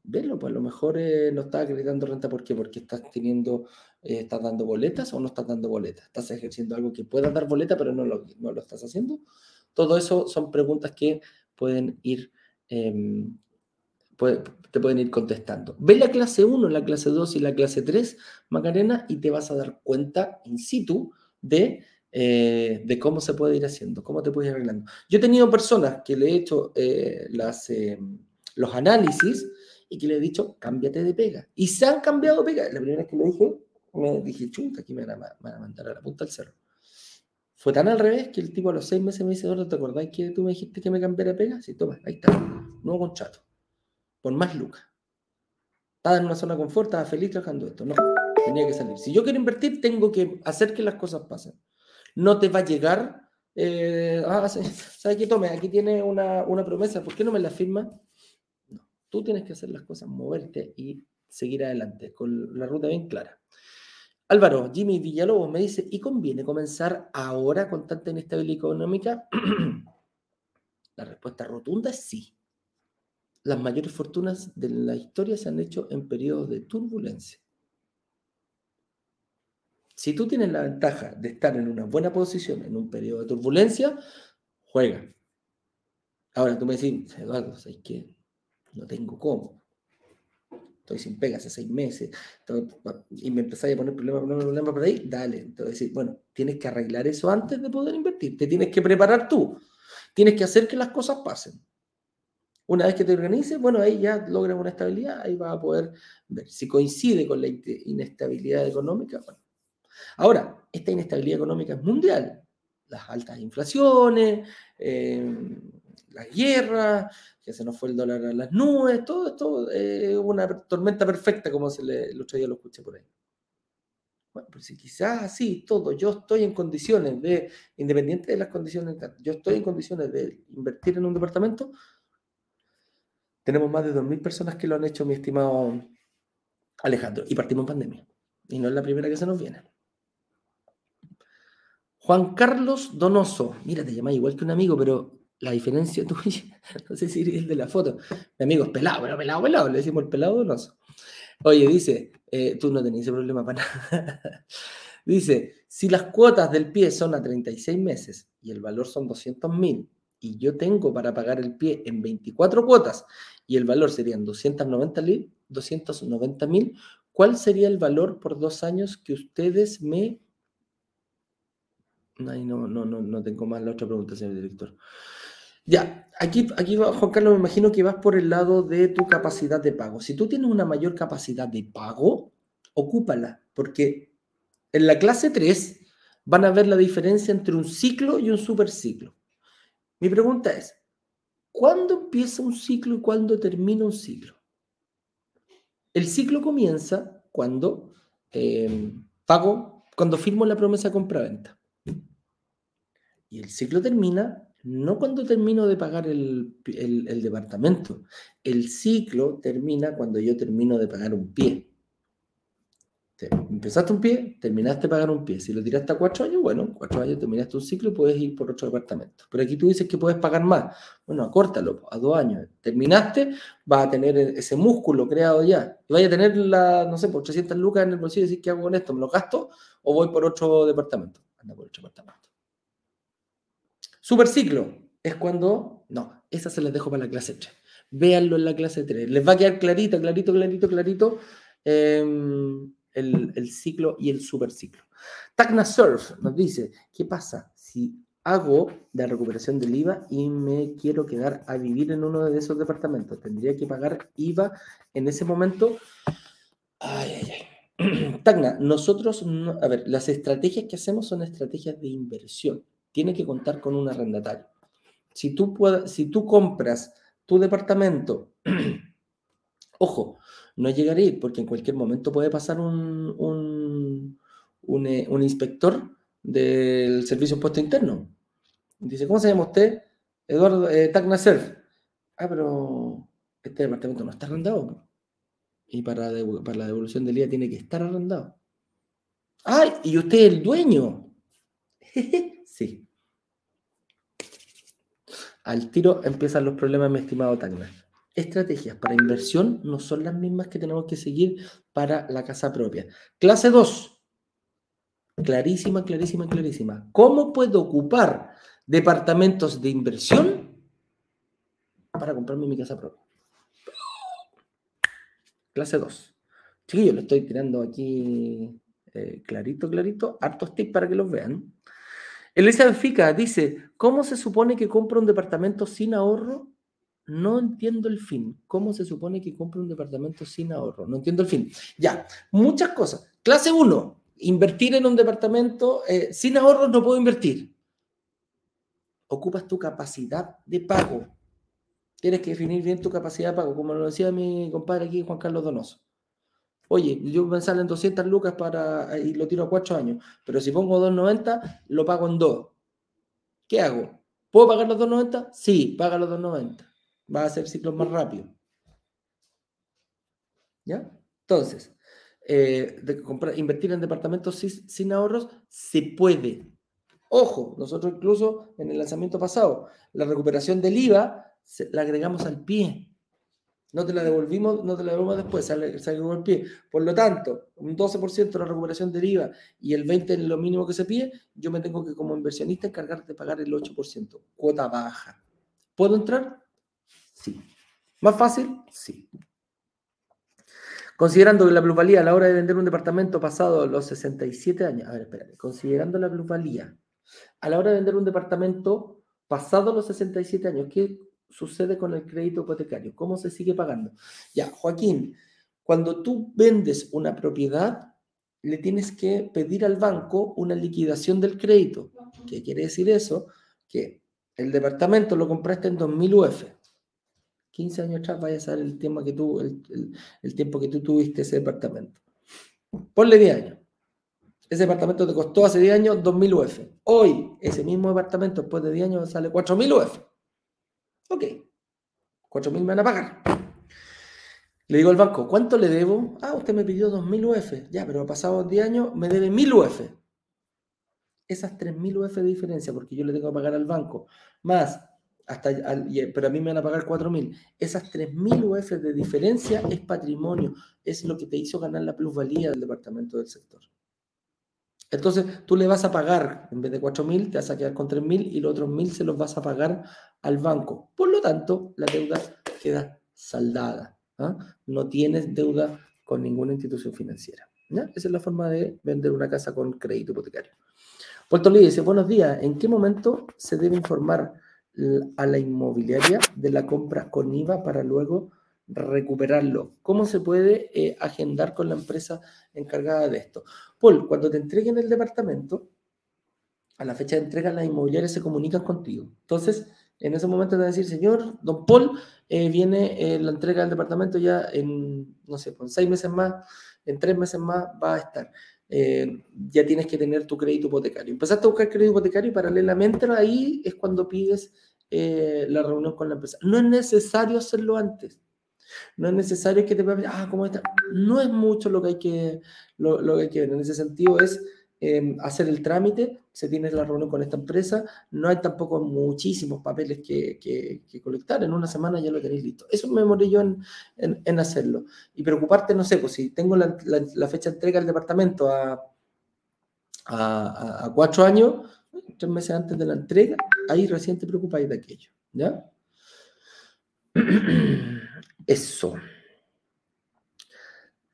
verlo, pues a lo mejor eh, no estás acreditando renta, ¿por qué? Porque estás teniendo, eh, estás dando boletas o no estás dando boletas, estás ejerciendo algo que pueda dar boleta, pero no lo, no lo estás haciendo. Todo eso son preguntas que pueden ir, em, te pueden ir contestando. Ve la clase 1, la clase 2 y la clase 3, Macarena, y te vas a dar cuenta in situ de, eh, de cómo se puede ir haciendo, cómo te puedes ir arreglando. Yo he tenido personas que le he hecho las, em, los análisis, y que le he dicho, cámbiate de pega. Y se han cambiado de pega. La primera vez que lo dije, me dije, chuta, aquí me van, a, mandar a la punta del cerro. Fue tan al revés que el tipo a los seis meses me dice, ¿te acordáis que tú me dijiste que me cambiara de pega? Sí, toma, ahí está, nuevo contrato. Por más lucas. Estaba en una zona de confort, estaba feliz trabajando esto. No, tenía que salir. Si yo quiero invertir, tengo que hacer que las cosas pasen. No te va a llegar, eh, ah, ¿sabes qué? Tome, aquí tiene una, una promesa, ¿por qué no me la firma? Tú tienes que hacer las cosas, moverte y seguir adelante con la ruta bien clara. Álvaro, Jimmy Villalobos me dice, ¿y conviene comenzar ahora con tanta inestabilidad económica? la respuesta rotunda es sí. Las mayores fortunas de la historia se han hecho en periodos de turbulencia. Si tú tienes la ventaja de estar en una buena posición en un periodo de turbulencia, juega. Ahora tú me decís, Eduardo, ¿sabes qué? no tengo cómo. Estoy sin pega hace seis meses y me empezáis a poner problema, problema, problema por ahí, dale. Entonces, bueno, tienes que arreglar eso antes de poder invertir. Te tienes que preparar tú. Tienes que hacer que las cosas pasen. Una vez que te organices, bueno, ahí ya logras una estabilidad, ahí vas a poder ver si coincide con la inestabilidad económica. Ahora, esta inestabilidad económica es mundial. Las altas inflaciones, eh, la guerra, que se nos fue el dólar a las nubes, todo esto es una tormenta perfecta, como se le, el otro día lo escuché por ahí. Bueno, pues si quizás así, todo, yo estoy en condiciones de, independiente de las condiciones, yo estoy en condiciones de invertir en un departamento, tenemos más de 2.000 personas que lo han hecho, mi estimado Alejandro, y partimos en pandemia. Y no es la primera que se nos viene. Juan Carlos Donoso, mira, te llamas igual que un amigo, pero la diferencia tuya, no sé si es de la foto, mi amigo es pelado, pero pelado, pelado, le decimos el pelado donoso. Oye, dice, eh, tú no tenés ese problema para nada. Dice, si las cuotas del pie son a 36 meses y el valor son 200 mil y yo tengo para pagar el pie en 24 cuotas y el valor serían 290 mil, 290 mil, ¿cuál sería el valor por dos años que ustedes me... No, no, no, no tengo más la otra pregunta, señor director. Ya, aquí, aquí Juan Carlos, me imagino que vas por el lado de tu capacidad de pago. Si tú tienes una mayor capacidad de pago, ocúpala, porque en la clase 3 van a ver la diferencia entre un ciclo y un superciclo. Mi pregunta es, ¿cuándo empieza un ciclo y cuándo termina un ciclo? El ciclo comienza cuando eh, pago, cuando firmo la promesa compra-venta. Y el ciclo termina no cuando termino de pagar el, el, departamento. El ciclo termina cuando yo termino de pagar un pie. Empezaste un pie, terminaste de pagar un pie. Si lo tiraste a cuatro años, bueno, cuatro años terminaste un ciclo y puedes ir por otro departamento. Pero aquí tú dices que puedes pagar más. Bueno, acórtalo a dos años. Terminaste, vas a tener ese músculo creado ya. Y vaya a tener, la, no sé, por 300 lucas en el bolsillo y decir, ¿qué hago con esto? ¿Me lo gasto o voy por otro departamento? Anda por otro departamento. Super ciclo es cuando, no, esa se las dejo para la clase 3. Véanlo en la clase 3. Les va a quedar clarito, clarito, clarito, clarito. Eh, el, ciclo y el superciclo. Tacna Surf nos dice, ¿qué pasa si hago la recuperación del IVA y me quiero quedar a vivir en uno de esos departamentos? ¿Tendría que pagar IVA en ese momento? Ay, ay, ay. Tacna, nosotros, a ver, las estrategias que hacemos son estrategias de inversión. Tiene que contar con un arrendatario. Si tú, si tú compras tu departamento, ojo, no llegar a ir, porque en cualquier momento puede pasar un, un, eh, inspector del Servicio de Impuesto Interno. Dice, ¿cómo se llama usted? Eduardo eh, Ah, pero este departamento no está arrendado. Y para, para la devolución del IVA tiene que estar arrendado. ¡Ay! ¿Y usted es el dueño? sí. Al tiro empiezan los problemas, mi estimado Tacna estrategias para inversión no son las mismas que tenemos que seguir para la casa propia. Clase 2. Clarísima, clarísima, clarísima. ¿Cómo puedo ocupar departamentos de inversión para comprarme mi casa propia? Clase 2. yo lo estoy tirando aquí eh, clarito, clarito. Hartos tips para que los vean. Elisa Fica dice, ¿cómo se supone que compro un departamento sin ahorro no entiendo el fin. ¿Cómo se supone que compre un departamento sin ahorro? No entiendo el fin. Ya, muchas cosas. Clase 1, invertir en un departamento eh, sin ahorros no puedo invertir. Ocupas tu capacidad de pago. Tienes que definir bien tu capacidad de pago, como lo decía mi compadre aquí, Juan Carlos Donoso. Oye, yo me salen 200 lucas para, y lo tiro a 4 años, pero si pongo 2.90, lo pago en 2. ¿Qué hago? ¿Puedo pagar los 2.90? Sí, paga los 2.90 va a hacer ciclos más rápido. ¿Ya? Entonces, eh, de comprar, invertir en departamentos sin, ahorros se puede. Ojo, nosotros incluso en el lanzamiento pasado, la recuperación del IVA la agregamos al pie. No te la devolvimos, no te la devolvemos después, sale, sale al pie. Por lo tanto, un 12% de la recuperación del IVA y el 20% es lo mínimo que se pide, yo me tengo que como inversionista encargar de pagar el 8%, cuota baja. ¿Puedo entrar? Sí. ¿Más fácil? Sí. Considerando que la plusvalía a la hora de vender un departamento pasado los 67 años, a ver, espérate, considerando la plusvalía a la hora de vender un departamento pasado los 67 años, ¿qué sucede con el crédito hipotecario? ¿Cómo se sigue pagando? Ya, Joaquín, cuando tú vendes una propiedad, le tienes que pedir al banco una liquidación del crédito. ¿Qué quiere decir eso? Que el departamento lo compraste en 2000 UF 15 años atrás vaya a ser el tiempo que tú, el, tiempo que tú tuviste ese departamento. Ponle 10 años. Ese departamento te costó hace 10 años 2.000 UF. Hoy, ese mismo departamento, después de 10 años, sale 4.000 UF. Ok. 4.000 me van a pagar. Le digo al banco, ¿cuánto le debo? Ah, usted me pidió 2.000 UF. Ya, pero pasado 10 años, me debe 1.000 UF. Esas 3.000 UF de diferencia, porque yo le tengo que pagar al banco, más hasta, pero a mí me van a pagar 4.000. Esas 3.000 UF de diferencia es patrimonio, es lo que te hizo ganar la plusvalía del departamento del sector. Entonces tú le vas a pagar, en vez de 4.000, te vas a quedar con 3.000 y los otros 1.000 se los vas a pagar al banco. Por lo tanto, la deuda queda saldada. ¿ah? No tienes deuda con ninguna institución financiera. Esa es la forma de vender una casa con crédito hipotecario. Puerto Lee dice, buenos días, ¿en qué momento se debe informar a la inmobiliaria de la compra con IVA para luego recuperarlo? ¿Cómo se puede eh, agendar con la empresa encargada de esto? Paul, cuando te entreguen el departamento, a la fecha de entrega las inmobiliarias se comunican contigo. Entonces, en ese momento te van a decir, señor, don Paul, eh, viene eh, la entrega del departamento ya en, no sé, en seis meses más, en tres meses más va a estar. Ya tienes que tener tu crédito hipotecario. Empezaste a buscar crédito hipotecario y paralelamente ahí es cuando pides la reunión con la empresa. No es necesario hacerlo antes. No es necesario que te ah, ¿cómo está? No es mucho lo que hay que, lo, que, hay que ver. En ese sentido es Em, hacer el trámite, se tiene la reunión con esta empresa, no hay tampoco muchísimos papeles que, que, colectar, en una semana ya lo tenéis listo. Eso me morí yo en, en, hacerlo. Y preocuparte, no sé, pues si tengo la, la, fecha de entrega del departamento a, a, a, cuatro años, tres meses antes de la entrega, ahí recién te preocupáis de aquello, ¿ya? Eso.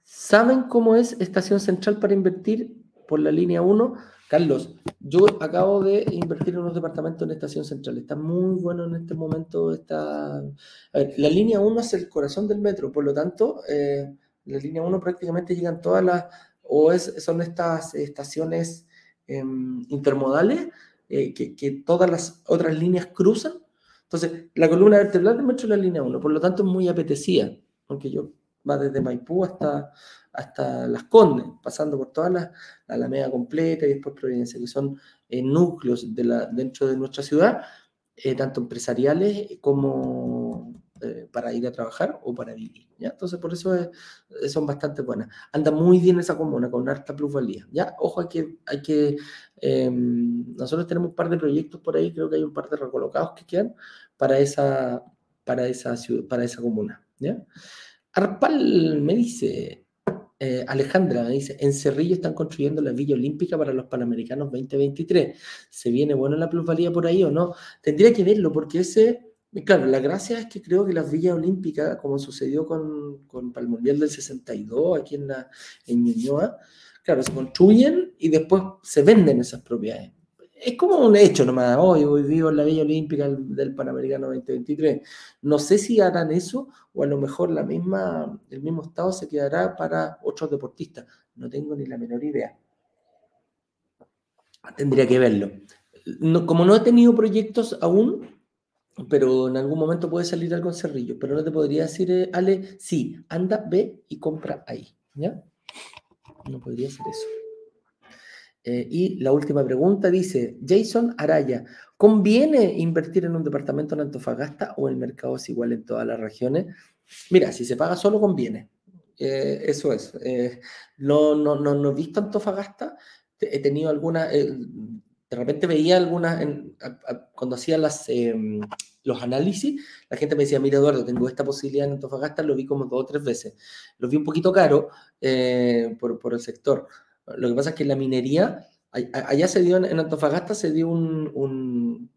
¿Saben cómo es Estación Central para invertir? por la línea 1. Carlos, yo acabo de invertir en unos departamentos en Estación Central. Está muy bueno en este momento. Está... la línea 1 es el corazón del metro, por lo tanto, eh, la línea 1 prácticamente llegan todas las, o es, son estas estaciones em, intermodales eh, que, que, todas las otras líneas cruzan. Entonces, la columna vertebral del metro es la línea 1, por lo tanto es muy apetecida, aunque yo va desde Maipú hasta, hasta Las Condes, pasando por toda la, la Alameda completa y después Providencia, que son eh, núcleos de la, dentro de nuestra ciudad, eh, tanto empresariales como eh, para ir a trabajar o para vivir. Entonces, por eso son bastante buenas. Anda muy bien esa comuna, con harta plusvalía. ¿ya? Ojo, hay que, hay que em, nosotros tenemos un par de proyectos por ahí, creo que hay un par de recolocados que quedan para esa, para esa, para esa comuna. Arpal me dice, eh, Alejandra me dice, en Cerrillo están construyendo la Villa Olímpica para los Panamericanos 2023. ¿Se viene bueno la plusvalía por ahí o no? Tendría que verlo porque ese, claro, la gracia es que creo que las Villas Olímpicas, como sucedió con, con el Mundial del 62 aquí en, la, en Ñuñoa, claro, se construyen y después se venden esas propiedades es como un hecho nomás. Hoy, hoy vivo en la Villa Olímpica del, Panamericano 2023. No sé si harán eso o a lo mejor la misma, el mismo estado se quedará para otros deportistas. No tengo ni la menor idea. Tendría que verlo. como no he tenido proyectos aún, pero en algún momento puede salir algo en Cerrillo, pero no te podría decir, eh, Ale, sí, anda, ve y compra ahí. ¿Ya? No podría ser eso. Eh, y la última pregunta dice, Jason Araya, ¿conviene invertir en un departamento en Antofagasta o el mercado es igual en todas las regiones? Mira, si se paga solo, conviene. Eh, eso es. Eh, no, no, no, no, he visto Antofagasta, he tenido algunas, de repente veía algunas, cuando hacía las, em, los análisis, la gente me decía, mira Eduardo, tengo esta posibilidad en Antofagasta, lo vi como dos o tres veces. Lo vi un poquito caro por, por el sector. Lo que pasa es que la minería, allá se dio, en Antofagasta se dio un,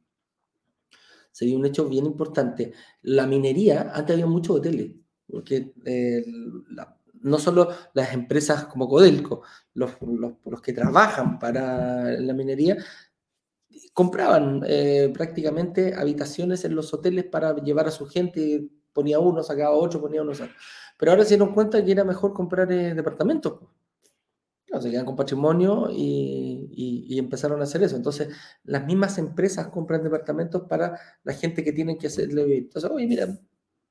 se dio un hecho bien importante. La minería, antes había muchos hoteles, porque eh, no solo las empresas como Codelco, los, los, que trabajan para la minería, compraban eh, prácticamente habitaciones en los hoteles para llevar a su gente, ponía uno, sacaba otro, ponía uno, pero ahora se dieron cuenta que era mejor comprar eh, departamentos se quedan con patrimonio y, empezaron a hacer eso. Entonces, las mismas empresas compran departamentos para la gente que tienen que hacerle. Entonces, oye, mira,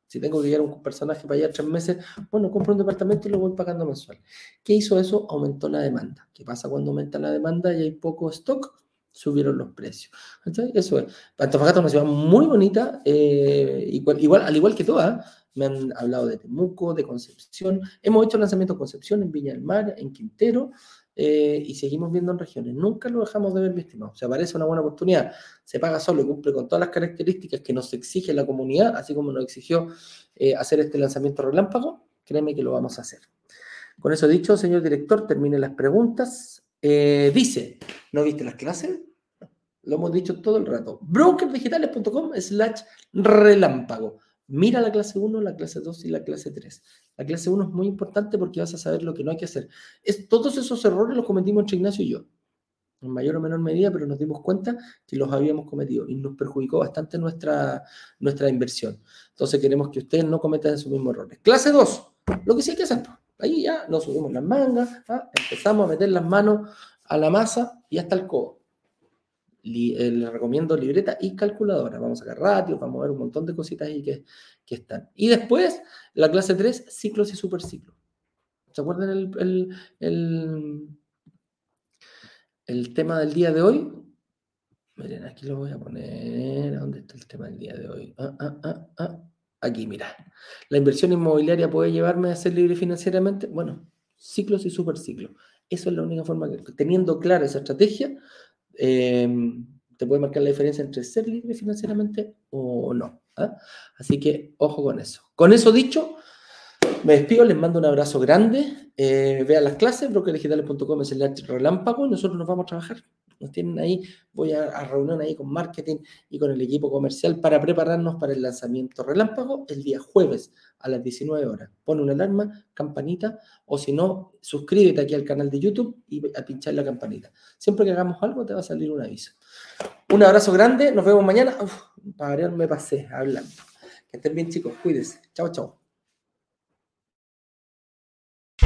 si tengo que llevar un personaje para allá tres meses, bueno, compro un departamento y lo voy pagando mensual. ¿Qué hizo eso? Aumentó la demanda. ¿Qué pasa cuando aumenta la demanda y hay poco stock? Subieron los precios. Entonces, eso es. Antofagasta es una ciudad muy bonita, eh, igual, igual, al igual que todas me han hablado de Temuco, de Concepción. Hemos hecho lanzamiento de Concepción en Viña del Mar, en Quintero, eh, y seguimos viendo en regiones. Nunca lo dejamos de ver, mi estimado. Se aparece una buena oportunidad. Se paga solo y cumple con todas las características que nos exige la comunidad, así como nos exigió eh, hacer este lanzamiento relámpago. Créeme que lo vamos a hacer. Con eso dicho, señor director, termine las preguntas. eh, dice, ¿no viste las clases? Lo hemos dicho todo el rato. Brokerdigitales.com slash relámpago. Mira la clase 1, la clase 2 y la clase 3. La clase 1 es muy importante porque vas a saber lo que no hay que hacer. Es, todos esos errores los cometimos entre Ignacio y yo. En mayor o menor medida, pero nos dimos cuenta que los habíamos cometido y nos perjudicó bastante nuestra, nuestra inversión. Entonces queremos que ustedes no cometan esos mismos errores. Clase 2, lo que sí hay que hacer. Ahí ya nos subimos las mangas, ¿ah? empezamos a meter las manos a la masa y hasta el codo. Eh, les recomiendo libreta y calculadora. Vamos a sacar ratios, vamos a ver un montón de cositas ahí que, que están. Y después, la clase 3, ciclos y superciclos. ¿Se acuerdan el, el, el, tema del día de hoy? Miren, aquí lo voy a poner. ¿Dónde está el tema del día de hoy? Ah, ah, ah, aquí, mira. ¿La inversión inmobiliaria puede llevarme a ser libre financieramente? Bueno, ciclos y superciclos. Eso es la única forma que, teniendo clara esa estrategia, Em, te puede marcar la diferencia entre ser libre financieramente o no. ¿ah? Así que ojo con eso. Con eso dicho, me despido, les mando un abrazo grande. Eh, vean las clases, brokerdigitales.com es el relámpago y nosotros nos vamos a trabajar. Nos tienen ahí, voy a, a, reunión ahí con marketing y con el equipo comercial para prepararnos para el lanzamiento relámpago el día jueves a las 19 horas. Pone una alarma, campanita, o si no, suscríbete aquí al canal de YouTube y a pinchar la campanita. Siempre que hagamos algo te va a salir un aviso. Un abrazo grande, nos vemos mañana. Uf, para me pasé hablando. Que estén bien chicos, cuídense. Chao, chao.